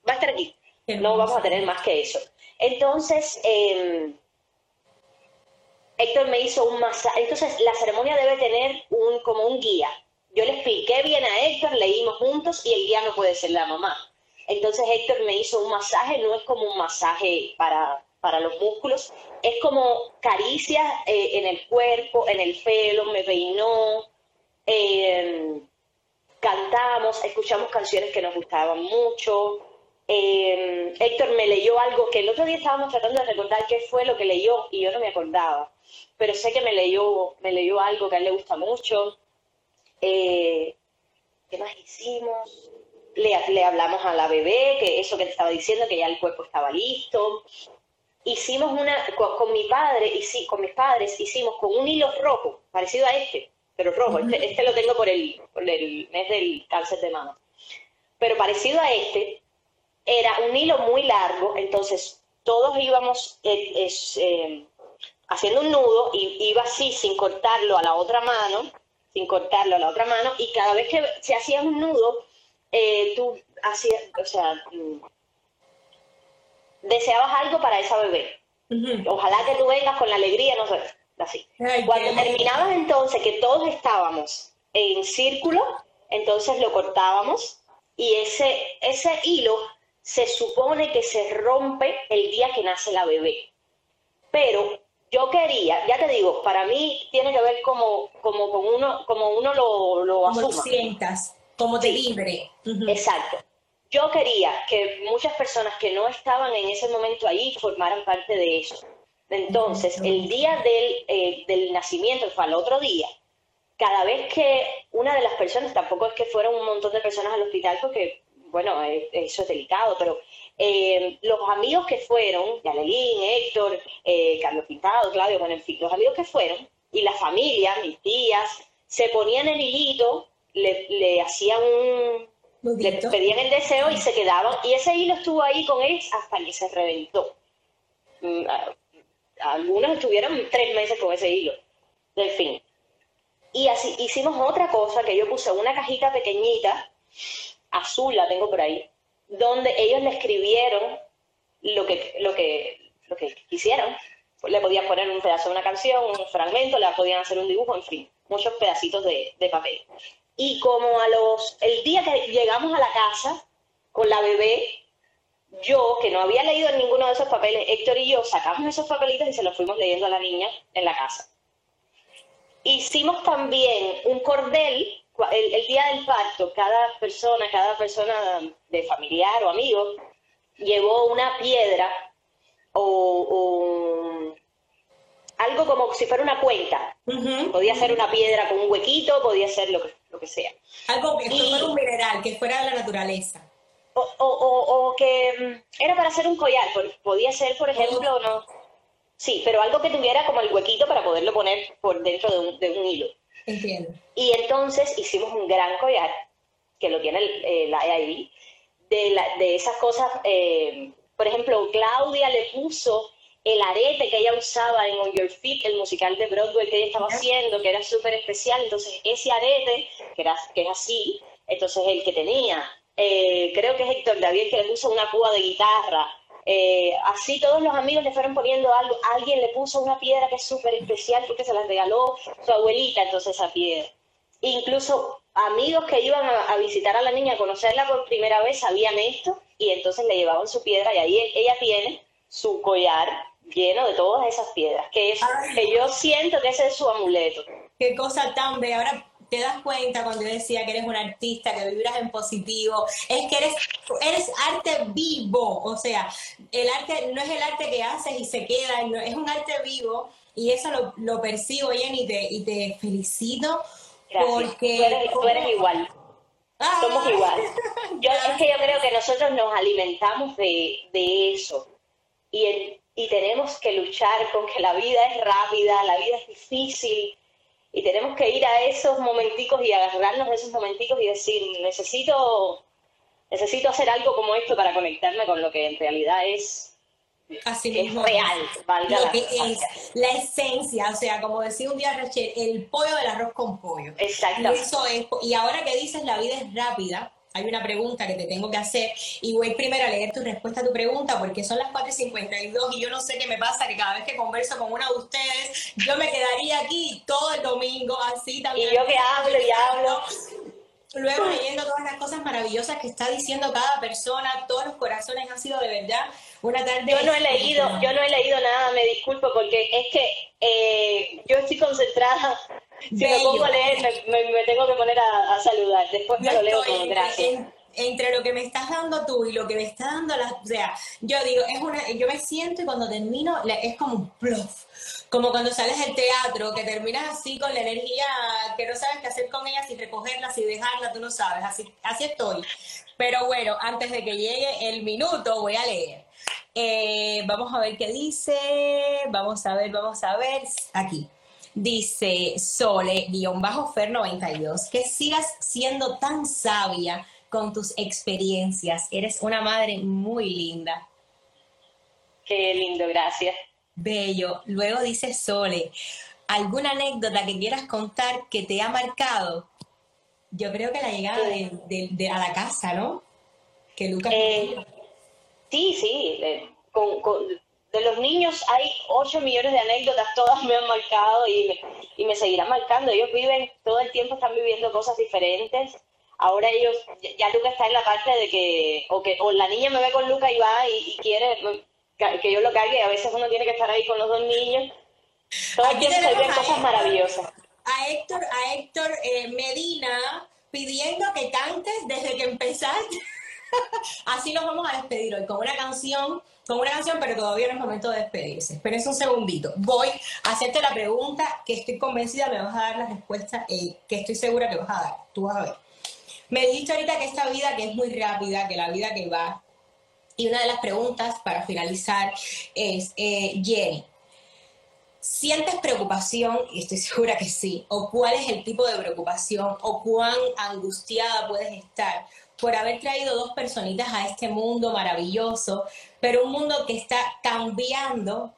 va a estar aquí. No vamos a tener más que eso. Entonces, eh, Héctor me hizo un masaje. Entonces, la ceremonia debe tener un, como un guía. Yo le expliqué bien a Héctor, leímos juntos y el guía no puede ser la mamá. Entonces, Héctor me hizo un masaje, no es como un masaje para, para los músculos, es como caricias eh, en el cuerpo, en el pelo, me peinó, eh, cantamos, escuchamos canciones que nos gustaban mucho. Eh, Héctor me leyó algo que el otro día estábamos tratando de recordar qué fue lo que leyó y yo no me acordaba pero sé que me leyó, me leyó algo que a él le gusta mucho. Eh, ¿Qué más hicimos? Le, le, hablamos a la bebé, que eso que te estaba diciendo, que ya el cuerpo estaba listo. Hicimos una, con, mi padre, y sí, con mis padres, hicimos con un hilo rojo, parecido a este, pero rojo. este, este, lo tengo por el, por el mes del cáncer de mama. Pero parecido a este, era un hilo muy largo, entonces todos íbamos, eh, eh, haciendo un nudo y iba así sin cortarlo a la otra mano, sin cortarlo a la otra mano, y cada vez que se hacía un nudo, eh, tú hacías, o sea, mm, deseabas algo para esa bebé. Ojalá que tú vengas con la alegría, no sé, así. Cuando terminabas entonces, que todos estábamos en círculo, entonces lo cortábamos y ese, ese hilo se supone que se rompe el día que nace la bebé. Pero yo quería, ya te digo, para mí tiene que ver como, como con uno, como uno lo, lo como sientas, como te libre. Exacto. Yo quería que muchas personas que no estaban en ese momento ahí formaran parte de eso. Entonces, el día del, eh, del nacimiento, fue al otro día, cada vez que una de las personas, tampoco es que fueron un montón de personas al hospital, porque, bueno, eh, eso es delicado, pero eh, los amigos que fueron, Yanelín, Héctor, eh, Carlos Pintado, Claudio, bueno, en fin, los amigos que fueron, y la familia, mis tías, se ponían el hilito le, le hacían un, le pedían el deseo y se quedaban. Y ese hilo estuvo ahí con él hasta que se reventó. Mm, algunos estuvieron tres meses con ese hilo, del fin. Y así hicimos otra cosa que yo puse una cajita pequeñita, azul la tengo por ahí, donde ellos le escribieron lo que, lo que, lo que quisieran. Le podían poner un pedazo de una canción, un fragmento, le podían hacer un dibujo, en fin, muchos pedacitos de, de papel. Y como a los, el día que llegamos a la casa con la bebé, yo, que no había leído ninguno de esos papeles, Héctor y yo sacamos esos papelitos y se los fuimos leyendo a la niña en la casa. Hicimos también un cordel, el, cada persona, cada persona de familiar o amigo, llevó una piedra o, algo como si fuera una cuenta. Podía ser una piedra con un huequito, podía ser lo que, lo que sea. Algo que fuera un mineral, que fuera de la naturaleza o, que mm, era para hacer un collar, podía ser, por ejemplo, no. Sí, pero algo que tuviera como el huequito para poderlo poner por dentro de un, de un hilo. Entiendo. Y entonces hicimos un gran collar, que lo tiene el, la AIB, de, la, de esas cosas. Eh, por ejemplo, Claudia le puso el arete que ella usaba en On Your Feet, el musical de Broadway que ella estaba haciendo, que era súper especial. Entonces, ese arete, que, era, que es así, entonces el que tenía eh, creo que es Héctor David que le puso una púa de guitarra. Eh, así todos los amigos le fueron poniendo algo. Alguien le puso una piedra que es súper especial porque se la regaló su abuelita, entonces esa piedra. Incluso amigos que iban a, visitar a la niña, a conocerla por primera vez, sabían esto y entonces le llevaban su piedra y ahí ella tiene su collar lleno de todas esas piedras, que, es, que yo siento que ese es su amuleto. Qué cosa tan bella. Ahora te das cuenta cuando yo decía que eres un artista, que vibras en positivo, es que eres, eres arte vivo, o sea, el arte no es el arte que haces y se queda, es un arte vivo y eso lo, lo percibo, Jenny, y te, y te felicito porque... Tú eres, igual. Ah. Somos igual. Yo, es que yo creo que nosotros nos alimentamos de, de eso y, y tenemos que luchar con que la vida es rápida, la vida es difícil, y tenemos que ir a esos momenticos y agarrarnos de esos momenticos y decir, necesito, necesito hacer algo como esto para conectarme con lo que en realidad es Así es real, valga lo que es la esencia, o sea, como decía un día Rachel, el pollo del arroz con pollo. Exacto. Y eso es, y ahora que dices la vida es rápida, hay una pregunta que te tengo que hacer y voy primero a leer tu respuesta a tu pregunta porque son las 4.52 y yo no sé qué me pasa, que cada vez que converso con una de ustedes, yo me quedaría aquí todo el domingo así también. Y yo que hablo y hablo. Luego leyendo todas las cosas maravillosas que está diciendo cada persona, todos los corazones han sido de verdad una tarde. Yo no he leído, yo no he leído nada, me disculpo porque es que eh, yo estoy concentrada si me pongo a leer, me, tengo que poner a, saludar. Después me lo leo todo, gracias. entre lo que me estás dando tú y lo que me está dando la, o sea, yo digo, es una, yo me siento y cuando termino es como un plof, como cuando sales del teatro, que terminas así con la energía que no sabes qué hacer con ella, si recogerla, si dejarla, tú no sabes, así, así estoy. Pero bueno, antes de que llegue el minuto, voy a leer. Eh, vamos a ver qué dice, vamos a ver, vamos a ver, aquí. Dice Sole-Fer92, que sigas siendo tan sabia con tus experiencias. Eres una madre muy linda. Qué lindo, gracias. Bello. Luego dice Sole, ¿alguna anécdota que quieras contar que te ha marcado? Yo creo que la llegada de, a la casa, ¿no? Que Lucas... Eh, sí, sí. Eh, con, de los niños hay 8 millones de anécdotas, todas me han marcado y me, y me seguirán marcando. Ellos viven, todo el tiempo están viviendo cosas diferentes. Ahora ellos, ya Luca está en la parte de que, o que o la niña me ve con Luca y va y, quiere que yo lo cargue, a veces uno tiene que estar ahí con los dos niños. Todo el tiempo se ven cosas maravillosas. A Héctor, a Héctor eh, Medina pidiendo que cantes desde que empezaste. Así nos vamos a despedir hoy con una canción con una canción, pero todavía no es momento de despedirse. Espérense un segundito. Voy a hacerte la pregunta que estoy convencida me vas a dar la respuesta eh, que estoy segura que vas a dar. Tú vas a ver. Me dijiste ahorita que esta vida que es muy rápida, que la vida que va. Y una de las preguntas para finalizar es, eh, Jenny, ¿Sientes preocupación? Y estoy segura que sí. ¿O cuál es el tipo de preocupación? ¿O cuán angustiada puedes estar por haber traído dos personitas a este mundo maravilloso, pero un mundo que está cambiando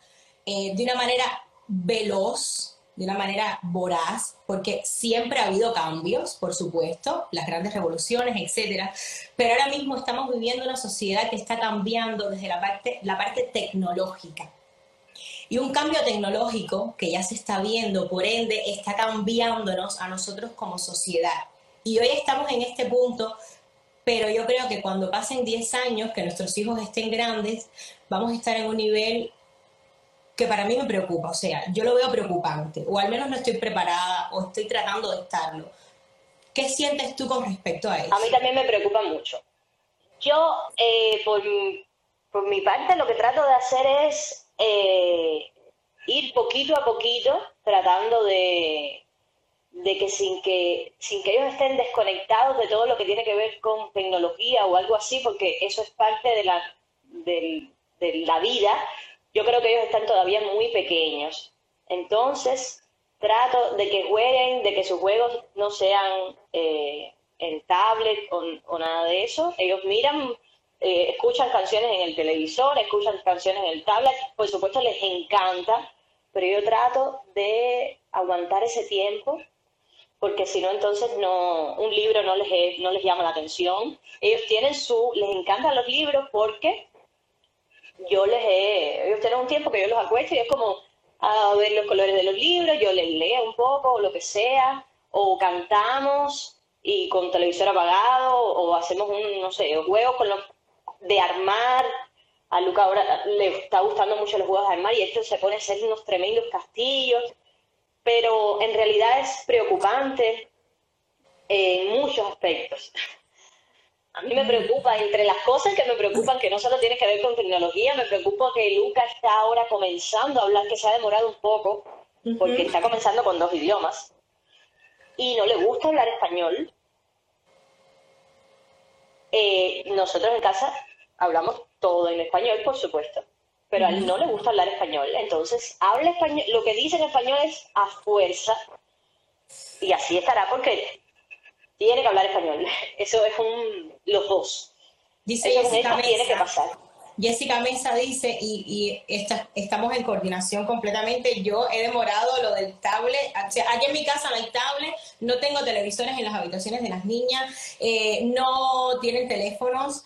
eh, de una manera veloz, de una manera voraz, porque siempre ha habido cambios, por supuesto, las grandes revoluciones, etcétera, pero ahora mismo estamos viviendo una sociedad que está cambiando desde la parte, la parte tecnológica. Y un cambio tecnológico que ya se está viendo, por ende, está cambiándonos a nosotros como sociedad. Y hoy estamos en este punto, pero yo creo que cuando pasen 10 años, que nuestros hijos estén grandes, vamos a estar en un nivel que para mí me preocupa. O sea, yo lo veo preocupante, o al menos no estoy preparada, o estoy tratando de estarlo. ¿Qué sientes tú con respecto a eso? A mí también me preocupa mucho. Yo, eh, por, por mi parte, lo que trato de hacer es eh, ir poquito a poquito tratando de, de que sin que sin que ellos estén desconectados de todo lo que tiene que ver con tecnología o algo así, porque eso es parte de la, de, la vida, yo creo que ellos están todavía muy pequeños. Entonces, trato de que jueguen, de que sus juegos no sean eh, en tablet o, o, nada de eso. Ellos miran eh, escuchan canciones en el televisor, escuchan canciones en el tablet, por supuesto les encanta, pero yo trato de aguantar ese tiempo porque si no entonces no un libro no les no les llama la atención. Ellos tienen su les encantan los libros porque yo les he, ellos tienen un tiempo que yo los acuesto y es como a ver los colores de los libros, yo les leo un poco o lo que sea, o cantamos y con televisor apagado, o hacemos un, no sé, juego con los de armar. A Luca ahora le está gustando mucho los juegos de armar y esto se pone a hacer unos tremendos castillos, pero en realidad es preocupante en muchos aspectos. A mí me preocupa, entre las cosas que me preocupan, que no solo tiene que ver con tecnología, me preocupa que Luca está ahora comenzando a hablar, que se ha demorado un poco, porque está comenzando con dos idiomas, y no le gusta hablar español. Eh, nosotros en casa hablamos todo en español, por supuesto, pero a él no le gusta hablar español, entonces habla español, lo que dice en español es a fuerza, y así estará porque tiene que hablar español. Eso es un los dos. Dice Eso Jessica tiene que pasar. Jessica Mesa dice, y, y estamos en coordinación completamente, yo he demorado lo del tablet, aquí en mi casa no hay tablet, no tengo televisores en las habitaciones de las niñas, eh, no tienen teléfonos,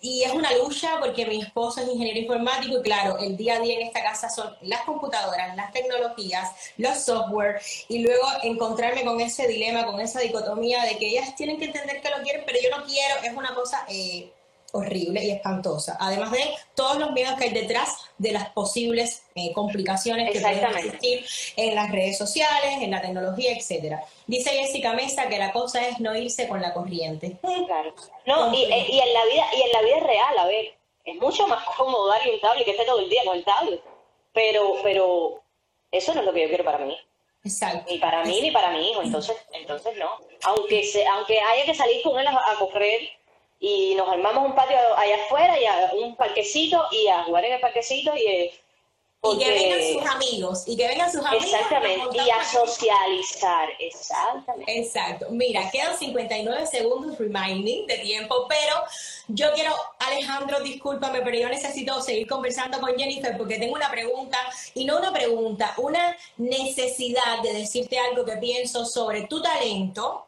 y es una lucha porque mi esposo es ingeniero informático y claro, el día a día en esta casa son las computadoras, las tecnologías, los software y luego encontrarme con ese dilema, con esa dicotomía de que ellas tienen que entender que lo quieren, pero yo no quiero, es una cosa eh, horrible y espantosa. Además de todos los miedos que hay detrás de las posibles eh, complicaciones que pueden existir en las redes sociales, en la tecnología, etcétera. Dice Jessica Mesa que la cosa es no irse con la corriente. Claro. No, y, eh, y, en la vida, y en la vida real, a ver, es mucho más cómodo darle un tablet que esté todo el día con el tablet. Pero, pero eso no es lo que yo quiero para mí. Exacto. Ni para mí ni para mi hijo, entonces, entonces no. Aunque se, aunque haya que salir con él a, a correr y nos armamos un patio allá afuera y a un parquecito y a jugar en el parquecito y eh, y que vengan sus amigos, y que vengan sus amigos. Exactamente, y a socializar, exactamente. Exacto. Mira, quedan 59 segundos reminding de tiempo, pero yo quiero, Alejandro, discúlpame, pero yo necesito seguir conversando con Jennifer porque tengo una pregunta, y no una pregunta, una necesidad de decirte algo que pienso sobre tu talento,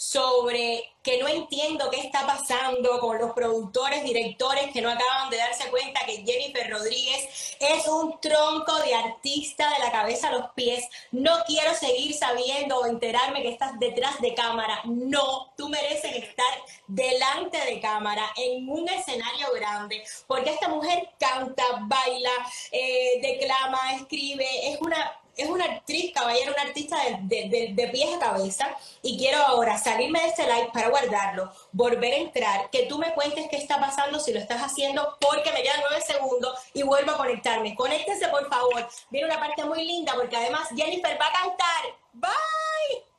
sobre que no entiendo qué está pasando con los productores, directores que no acaban de darse cuenta que Jennifer Rodríguez es un tronco de artista de la cabeza a los pies. No quiero seguir sabiendo o enterarme que estás detrás de cámara. No, tú mereces estar delante de cámara en un escenario grande, porque esta mujer canta, baila, eh, declama, escribe, es una es una actriz, caballero, una artista de, de, de, pies a cabeza y quiero ahora salirme de este live para guardarlo, volver a entrar, que tú me cuentes qué está pasando, si lo estás haciendo, porque me quedan nueve segundos y vuelvo a conectarme. Conéctense, por favor. Viene una parte muy linda porque además Jennifer va a cantar. Bye.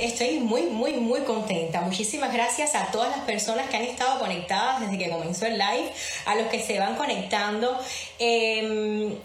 estoy muy, muy, muy contenta. Muchísimas gracias a todas las personas que han estado conectadas desde que comenzó el live, a los que se van conectando. Em,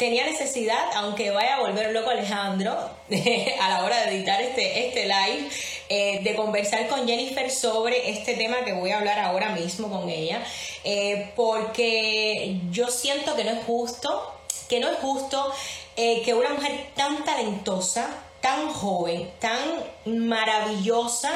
tenía necesidad, aunque vaya a volver loco Alejandro a la hora de editar este, este live, eh, de conversar con Jennifer sobre este tema que voy a hablar ahora mismo con ella, eh, porque yo siento que no es justo, que no es justo eh, que una mujer tan talentosa, tan joven, tan maravillosa,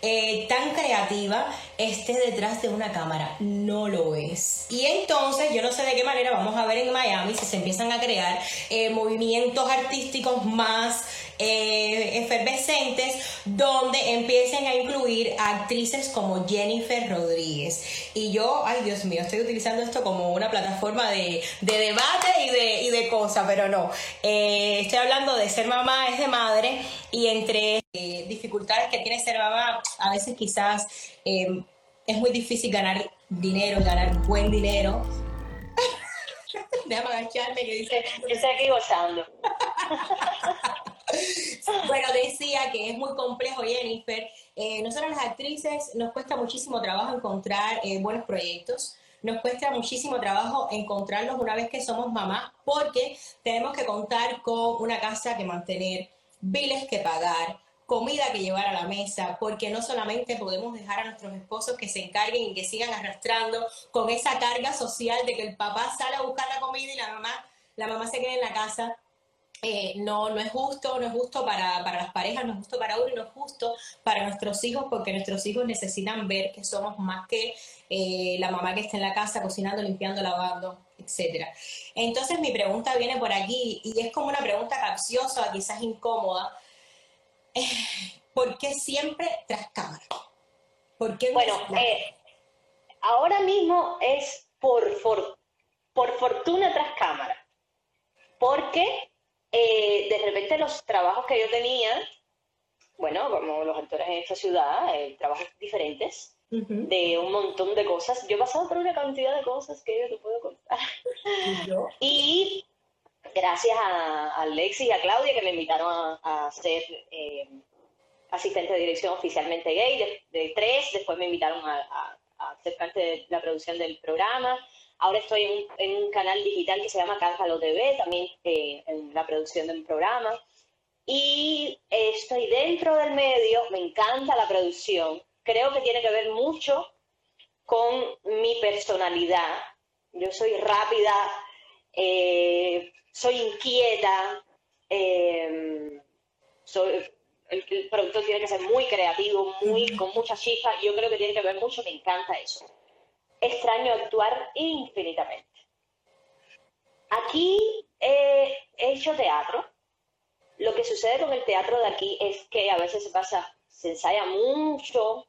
eh, tan creativa esté detrás de una cámara. No lo es. Y entonces, yo no sé de qué manera vamos a ver en Miami si se empiezan a crear eh, movimientos artísticos más eh, efervescentes donde empiecen a incluir actrices como Jennifer Rodríguez. Y yo, ay Dios mío, estoy utilizando esto como una plataforma de, debate y de, y de cosas, pero no. Estoy hablando de ser mamá, es de madre, y entre eh, dificultades que tiene ser mamá, a veces quizás es muy difícil ganar dinero, ganar buen dinero. Déjame agacharme que dice... Estoy aquí gozando. bueno, decía que es muy complejo, Jennifer. Eh, nosotros las actrices nos cuesta muchísimo trabajo encontrar eh, buenos proyectos. Nos cuesta muchísimo trabajo encontrarlos una vez que somos mamás porque tenemos que contar con una casa que mantener, biles que pagar, comida que llevar a la mesa, porque no solamente podemos dejar a nuestros esposos que se encarguen y que sigan arrastrando con esa carga social de que el papá sale a buscar la comida y la mamá, la mamá se queda en la casa eh, no, no es justo, no es justo para, las parejas, no es justo para uno y no es justo para nuestros hijos porque nuestros hijos necesitan ver que somos más que eh, la mamá que está en la casa cocinando, limpiando, lavando, etc. Entonces mi pregunta viene por aquí y es como una pregunta capciosa, quizás incómoda. Eh, ¿Por qué siempre tras cámara? ¿Por bueno, ahora mismo es por, por fortuna tras cámara. Porque eh, de repente los trabajos que yo tenía, bueno, como los actores en esta ciudad, eh, trabajos diferentes, de un montón de cosas. Yo he pasado por una cantidad de cosas que yo te puedo contar. ¿Y, gracias a, Alexis y a Claudia que me invitaron a, ser eh, asistente de dirección oficialmente gay de, tres, después me invitaron a, a, ser parte de la producción del programa. Ahora estoy en un, canal digital que se llama Cáncalo TV, también eh, en la producción de un programa. Y estoy dentro del medio, me encanta la producción. Creo que tiene que ver mucho con mi personalidad. Yo soy rápida, eh, soy inquieta, eh, soy, el, productor tiene que ser muy creativo, muy, con mucha chispa. Yo creo que tiene que ver mucho, me encanta eso extraño actuar infinitamente. Aquí he hecho teatro. Lo que sucede con el teatro de aquí es que a veces se pasa, se ensaya mucho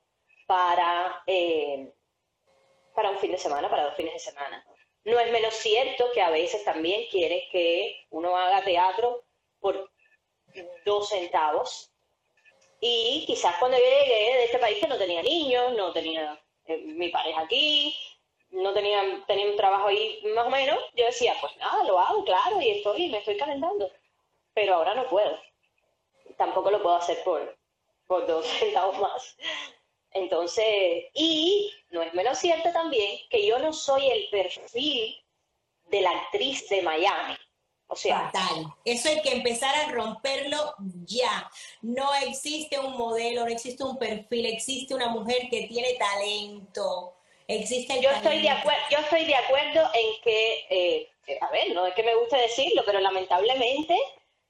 para, eh, para un fin de semana, para dos fines de semana. No es menos cierto que a veces también quiere que uno haga teatro por dos centavos. Y quizás cuando yo llegué de este país que no tenía niños, no tenía eh, mi pareja aquí, no tenía, tenía un trabajo ahí más o menos, yo decía, pues nada, lo hago, claro, y estoy, me estoy calentando. Pero ahora no puedo. Tampoco lo puedo hacer por, por dos centavos más. Entonces, y no es menos cierto también que yo no soy el perfil de la actriz de Miami. O sea, Fatal. Eso hay que empezar a romperlo ya. No existe un modelo, no existe un perfil, existe una mujer que tiene talento. Existe yo estoy de acuerdo, yo estoy de acuerdo en que, eh, a ver, no es que me guste decirlo, pero lamentablemente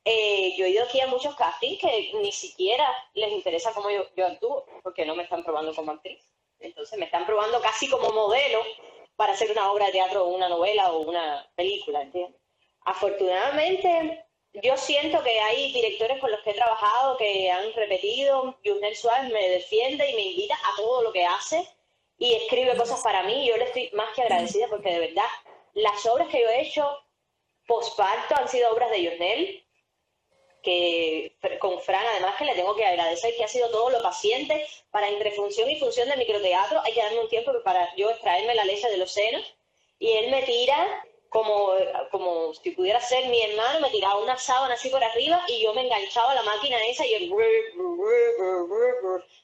eh, yo he ido aquí a muchos castings que ni siquiera les interesa cómo yo, yo actúo, porque no me están probando como actriz. Entonces me están probando casi como modelo para hacer una obra de teatro o una novela o una película, ¿entiendes? Afortunadamente, yo siento que hay directores con los que he trabajado que han repetido, Junel Suárez me defiende y me invita a todo lo que hace y escribe cosas para mí. Yo le estoy más que agradecida porque de verdad las obras que yo he hecho posparto han sido obras de Junel, que con Fran además que le tengo que agradecer que ha sido todo lo paciente para entre función y función del microteatro hay que darme un tiempo para yo extraerme la leche de los senos y él me tira como, como si pudiera ser mi hermano, me tiraba una sábana así por arriba y yo me enganchaba a la máquina esa y el...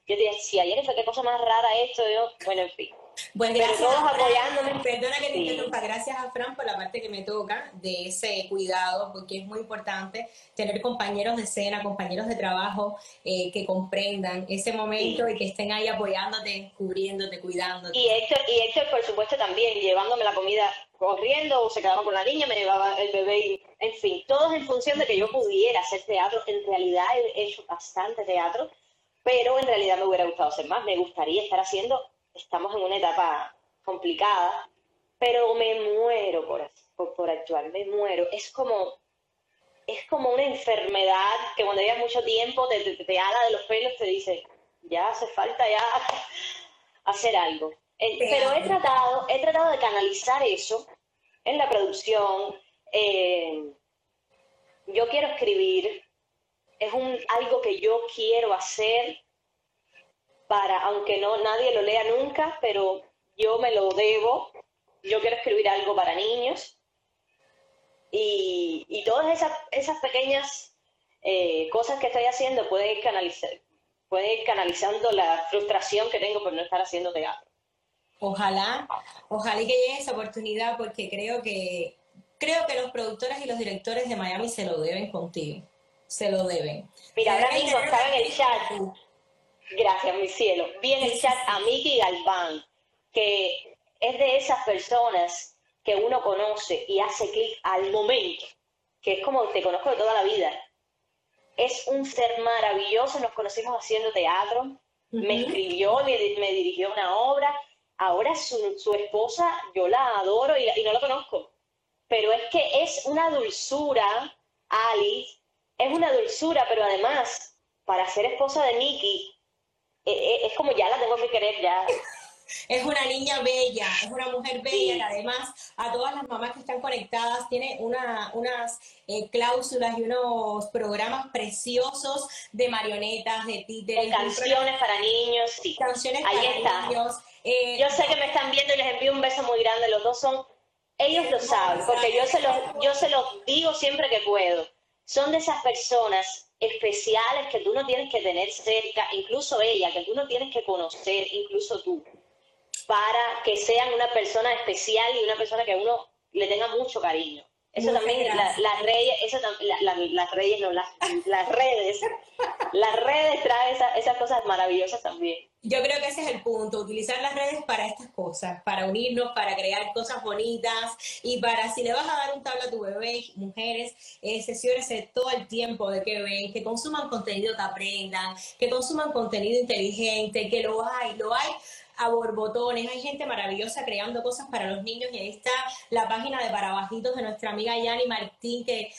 Yo decía, ayer fue qué cosa más rara esto, yo, bueno, en fin. Pero gracias todos a Fran. apoyándome. Perdona que te Sí. interrumpa. Gracias a Fran por la parte que me toca de ese cuidado, porque es muy importante tener compañeros de escena, compañeros de trabajo eh, que comprendan ese momento Sí. y que estén ahí apoyándote, cubriéndote, cuidándote. Y Héctor, y Héctor, por supuesto, también llevándome la comida corriendo, o se quedaba con la niña, me llevaba el bebé, y, en fin, todos en función de que yo pudiera hacer teatro. En realidad he hecho bastante teatro, pero en realidad me hubiera gustado hacer más. Me gustaría estar haciendo, estamos en una etapa complicada, pero me muero por, por, por actuar, me muero. Es como, es como una enfermedad que cuando llevas mucho tiempo te, te, te ala de los pelos, te dice, ya hace falta ya hacer algo. Eh, Pero he tratado, he tratado de canalizar eso en la producción. eh, yo quiero escribir, es un, algo que yo quiero hacer para, aunque no nadie lo lea nunca, pero yo me lo debo. Yo quiero escribir algo para niños. Y, y todas esas, esas pequeñas eh, cosas que estoy haciendo pueden ir, canalizar, pueden ir canalizando la frustración que tengo por no estar haciendo teatro. Ojalá, ojalá y que llegue esa oportunidad porque creo que creo que los productores y los directores de Miami se lo deben contigo. Se lo deben. Mira, ahora mismo estaba en el chat. Gracias, mi cielo. Vi en el chat a Miki Galván, que es de esas personas que uno conoce y hace clic al momento, que es como te conozco de toda la vida. Es un ser maravilloso, nos conocimos haciendo teatro, me escribió, me, me dirigió una obra, ahora su, su esposa, yo la adoro y, y no la conozco, pero es que es una dulzura, Alice, es una dulzura, pero además, para ser esposa de Nicky, es como ya la tengo que querer, ya. Es una niña bella, es una mujer bella que además a todas las mamás que están conectadas tiene una, unas eh, cláusulas y unos programas preciosos de marionetas, de títeres, de canciones para niños, sí. canciones Ahí para está. niños. eh, Yo sé que me están viendo y les envío un beso muy grande, los dos son, ellos lo saben, porque yo se los, yo se los digo siempre que puedo. Son de esas personas especiales que tú no tienes que tener cerca, incluso ella, que tú no tienes que conocer, incluso tú, para que sean una persona especial y una persona que uno le tenga mucho cariño. Eso Muchas también, la- las reyes, eso la- la- las reyes, no, las, las redes, las redes traen esa- esas cosas maravillosas también. Yo creo que ese es el punto, utilizar las redes para estas cosas, para unirnos, para crear cosas bonitas y para si le vas a dar un tabla a tu bebé, mujeres, eh, sesiones todo el tiempo de que ven, que consuman contenido que aprendan, que consuman contenido inteligente, que lo hay, lo hay a borbotones, hay gente maravillosa creando cosas para los niños y ahí está la página de Parabajitos de nuestra amiga Yani Martín que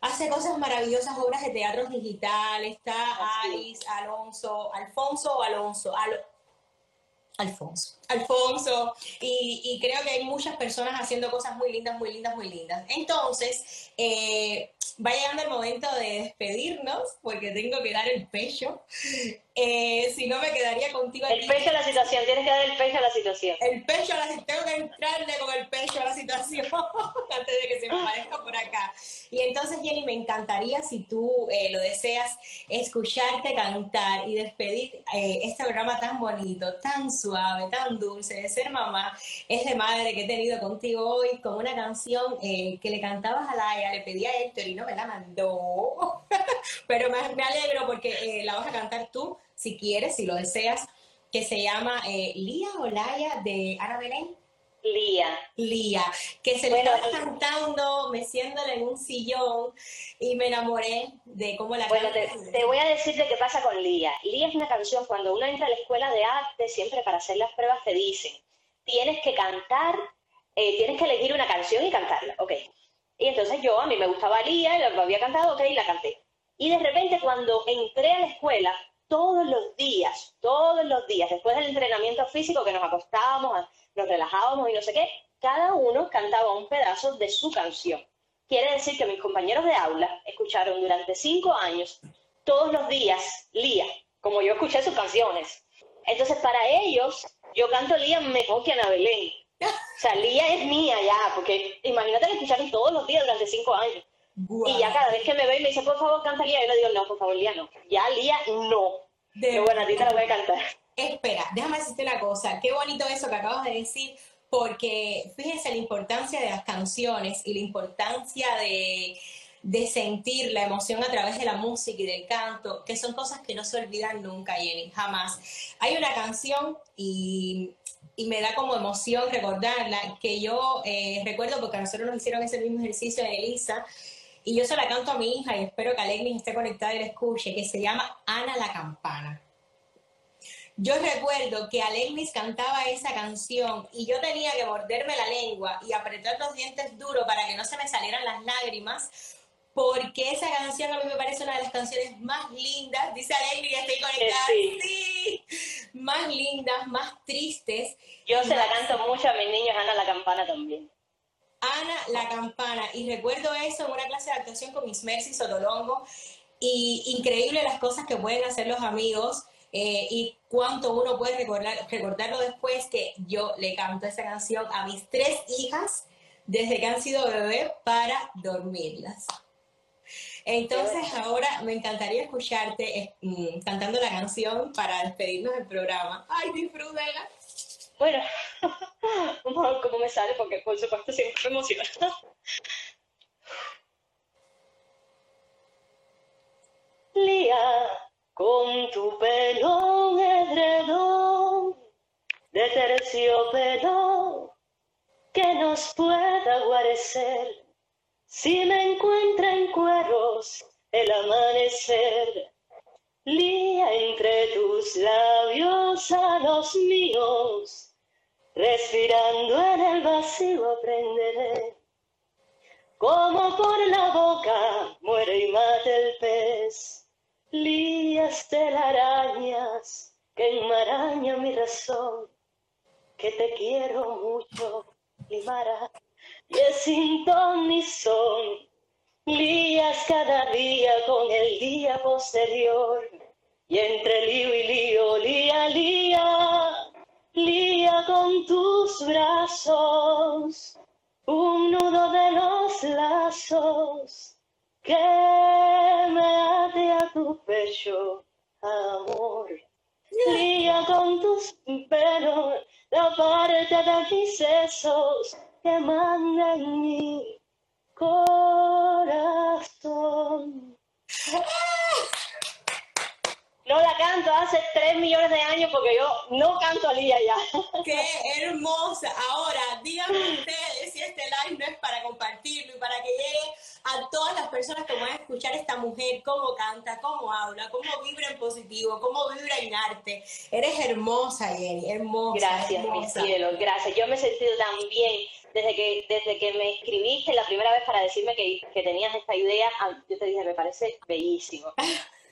hace cosas maravillosas, obras de teatro digital, está. Alice, Alonso, Alfonso o Alonso, Al- Alfonso, Alfonso, y, y creo que hay muchas personas haciendo cosas muy lindas, muy lindas, muy lindas. Entonces, eh, va llegando el momento de despedirnos, porque tengo que dar el pecho. Eh, si no, me quedaría contigo El aquí. pecho a la situación, tienes que dar el pecho a la situación. El pecho a la tengo que entrarle con el pecho a la situación antes de que se me aparezca por acá. Y entonces, Jenny, me encantaría, si tú eh, lo deseas, escucharte cantar y despedir eh, este programa tan bonito, tan suave, tan dulce de ser mamá. Es de madre que he tenido contigo hoy con una canción que le cantabas a Laia, le pedí a Héctor y no me la mandó. Pero me, me alegro porque eh, la vas a cantar tú, si quieres, si lo deseas que se llama eh, Lía o Laia de Ana Belén. Lía. Lía, que se le Bueno, estaba cantando, meciéndole en un sillón y me enamoré de cómo la Bueno, te, te voy a decir de qué pasa con Lía. Lía es una canción, cuando uno entra a la escuela de arte, siempre para hacer las pruebas te dicen, tienes que cantar, eh, tienes que elegir una canción y cantarla, ok. Y entonces yo, a mí me gustaba Lía, lo había cantado, ok, y la canté. Y de repente cuando entré a la escuela, todos los días, todos los días, después del entrenamiento físico que nos acostábamos, nos relajábamos y no sé qué, cada uno cantaba un pedazo de su canción. Quiere decir que mis compañeros de aula escucharon durante cinco años, todos los días, Lía, como yo escuché sus canciones. Entonces, para ellos, yo canto Lía mejor que Ana Belén, O sea, Lía es mía ya, porque imagínate que escucharon todos los días durante cinco años. Y ya cada vez que me ve y me dice, por favor, canta Lía, yo le digo, no, por favor, Lía no. Ya Lía no. Pero bueno, a ti te la voy a cantar. Espera, déjame decirte una cosa. Qué bonito eso que acabas de decir, porque fíjense la importancia de las canciones y la importancia de, de sentir la emoción a través de la música y del canto, que son cosas que no se olvidan nunca, Jenny, jamás. Hay una canción y, y me da como emoción recordarla, que yo eh, recuerdo porque a nosotros nos hicieron ese mismo ejercicio en Elisa, y yo se la canto a mi hija y espero que Alegnis esté conectada y la escuche, que se llama Ana la Campana. Yo recuerdo que Alegnis cantaba esa canción y yo tenía que morderme la lengua y apretar los dientes duros para que no se me salieran las lágrimas, porque esa canción a mí me parece una de las canciones más lindas, dice Alegnis que estoy conectada, Sí. sí, más lindas, más tristes. Yo se la canto mucho a mis niños, Ana la campana también. Ana la campana. Y recuerdo eso en una clase de actuación con Miss Mercy Sotolongo. Y increíble las cosas que pueden hacer los amigos eh, y cuánto uno puede recordar, recordarlo después que yo le canto esa canción a mis tres hijas desde que han sido bebé para dormirlas. Entonces ahora me encantaría escucharte eh, mm, cantando la canción para despedirnos del programa. ¡Ay, disfrútela! Bueno, vamos a ver cómo me sale, porque por supuesto siempre me emociona. Lía, con tu pelo edredón de terciopelo que nos pueda guarecer si me encuentra en cueros el amanecer. Lía entre tus labios a los míos, respirando en el vacío aprenderé cómo por la boca muere y mata el pez. Lías telarañas que enmaraña mi razón, que te quiero mucho, y es sin ton ni son. Lías cada día con el día posterior, y entre lío y lío, lía, lía, lía con tus brazos, un nudo de los lazos que me ate a tu pecho, amor. Lía con tus pelos la parte de mis sesos que manda en mi corazón. No la canto hace tres millones de años porque yo no canto a Lía ya. ¡Qué hermosa! Ahora, díganme ustedes si este live no es para compartirlo y para que llegue a todas las personas que van a escuchar a esta mujer, cómo canta, cómo habla, cómo vibra en positivo, cómo vibra en arte. Eres hermosa, Jenny, hermosa. Gracias, mi hermosa. cielo, gracias. Yo me he sentido tan bien desde que, desde que me escribiste la primera vez para decirme que, que tenías esta idea. ah, Yo te dije, me parece bellísimo.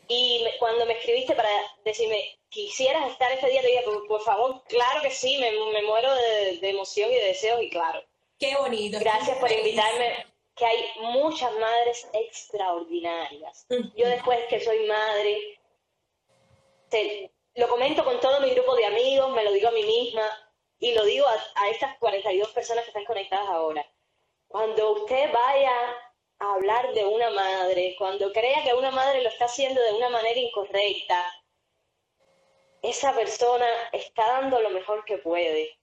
Y me- cuando me escribiste para decirme, quisieras estar ese día, te dije, por, por favor, claro que sí, me, me muero de, de emoción y de deseos y claro. Qué bonito. Gracias por Feliz. invitarme, que hay muchas madres extraordinarias. Yo después que soy madre, te- lo comento con todo mi grupo de amigos, me lo digo a mí misma y lo digo a, a estas 42 personas que están conectadas ahora. Cuando usted vaya a hablar de una madre, cuando crea que una madre lo está haciendo de una manera incorrecta, esa persona está dando lo mejor que puede.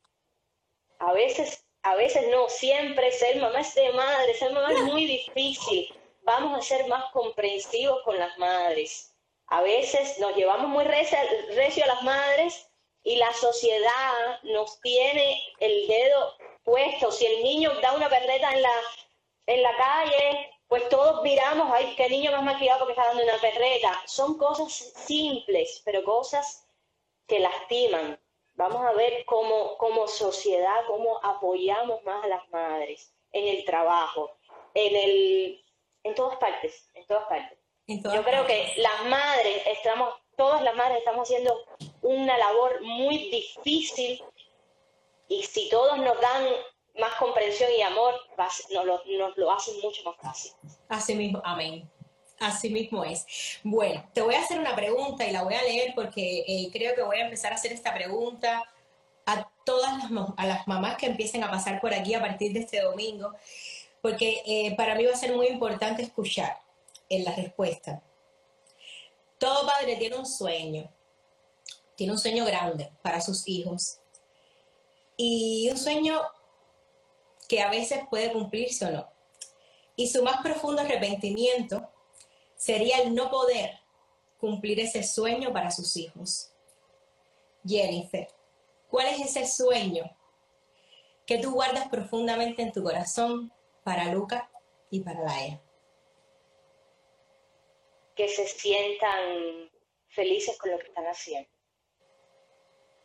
A veces, a veces no, siempre ser mamá es de madre, ser mamá es muy difícil. Vamos a ser más comprensivos con las madres. A veces nos llevamos muy recio a las madres y la sociedad nos tiene el dedo puesto. Si el niño da una perreta en la, en la calle, pues todos miramos, ay, qué niño más maquillado porque está dando una perreta. Son cosas simples, pero cosas que lastiman. Vamos a ver cómo, como sociedad, cómo apoyamos más a las madres en el trabajo, en el, en todas partes, en todas partes. En todas Yo creo partes. que las madres estamos, todas las madres estamos haciendo una labor muy difícil y si todos nos dan más comprensión y amor, nos lo, nos hacen mucho más fácil. Así mismo, amén. Así mismo es. Bueno, te voy a hacer una pregunta y la voy a leer porque eh, creo que voy a empezar a hacer esta pregunta a todas las, a las mamás que empiecen a pasar por aquí a partir de este domingo, porque eh, para mí va a ser muy importante escuchar en la respuesta. Todo padre tiene un sueño, tiene un sueño grande para sus hijos y un sueño que a veces puede cumplirse o no. Y su más profundo arrepentimiento sería el no poder cumplir ese sueño para sus hijos. Jennifer, ¿cuál es ese sueño que tú guardas profundamente en tu corazón para Luca y para Laia? Que se sientan felices con lo que están haciendo.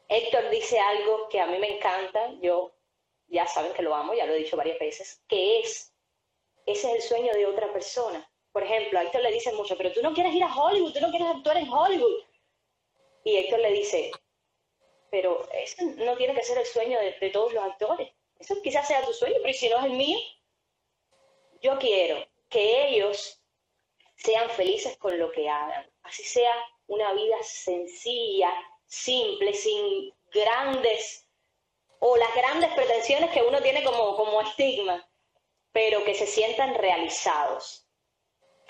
Héctor dice algo que a mí me encanta, yo ya saben que lo amo, ya lo he dicho varias veces, que es, ese es el sueño de otra persona. Por ejemplo, a Héctor le dicen mucho, pero tú no quieres ir a Hollywood, tú no quieres actuar en Hollywood. Y Héctor le dice, pero eso no tiene que ser el sueño de, de todos los actores. Eso quizás sea tu sueño, pero si no es el mío, yo quiero que ellos sean felices con lo que hagan. Así sea una vida sencilla, simple, sin grandes o las grandes pretensiones que uno tiene como, como estigma, pero que se sientan realizados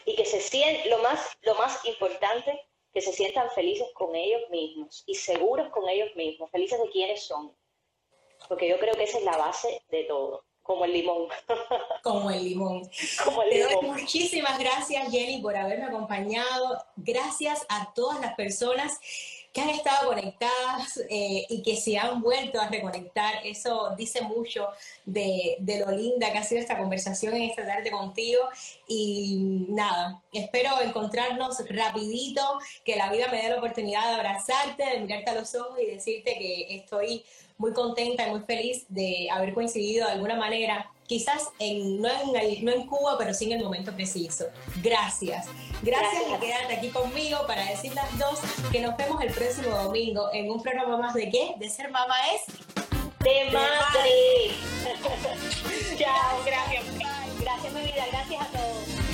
y que se sientan, lo más, lo más importante, que se sientan felices con ellos mismos y seguros con ellos mismos, felices de quienes son, porque yo creo que esa es la base de todo. Como el limón. Como el limón. Como el limón. muchísimas gracias, Jenny, por haberme acompañado. Gracias a todas las personas que han estado conectadas eh, y que se han vuelto a reconectar. Eso dice mucho de, de, lo linda que ha sido esta conversación en esta tarde contigo. Y nada, espero encontrarnos rapidito, que la vida me dé la oportunidad de abrazarte, de mirarte a los ojos y decirte que estoy muy contenta y muy feliz de haber coincidido de alguna manera, quizás en, no, en no en Cuba, pero sí en el momento preciso. Gracias. Gracias, por quedarte aquí conmigo para decir las dos que nos vemos el próximo domingo en un programa más de qué? De ser mamá es de madre. Chao, gracias. Gracias mi vida, gracias a todos.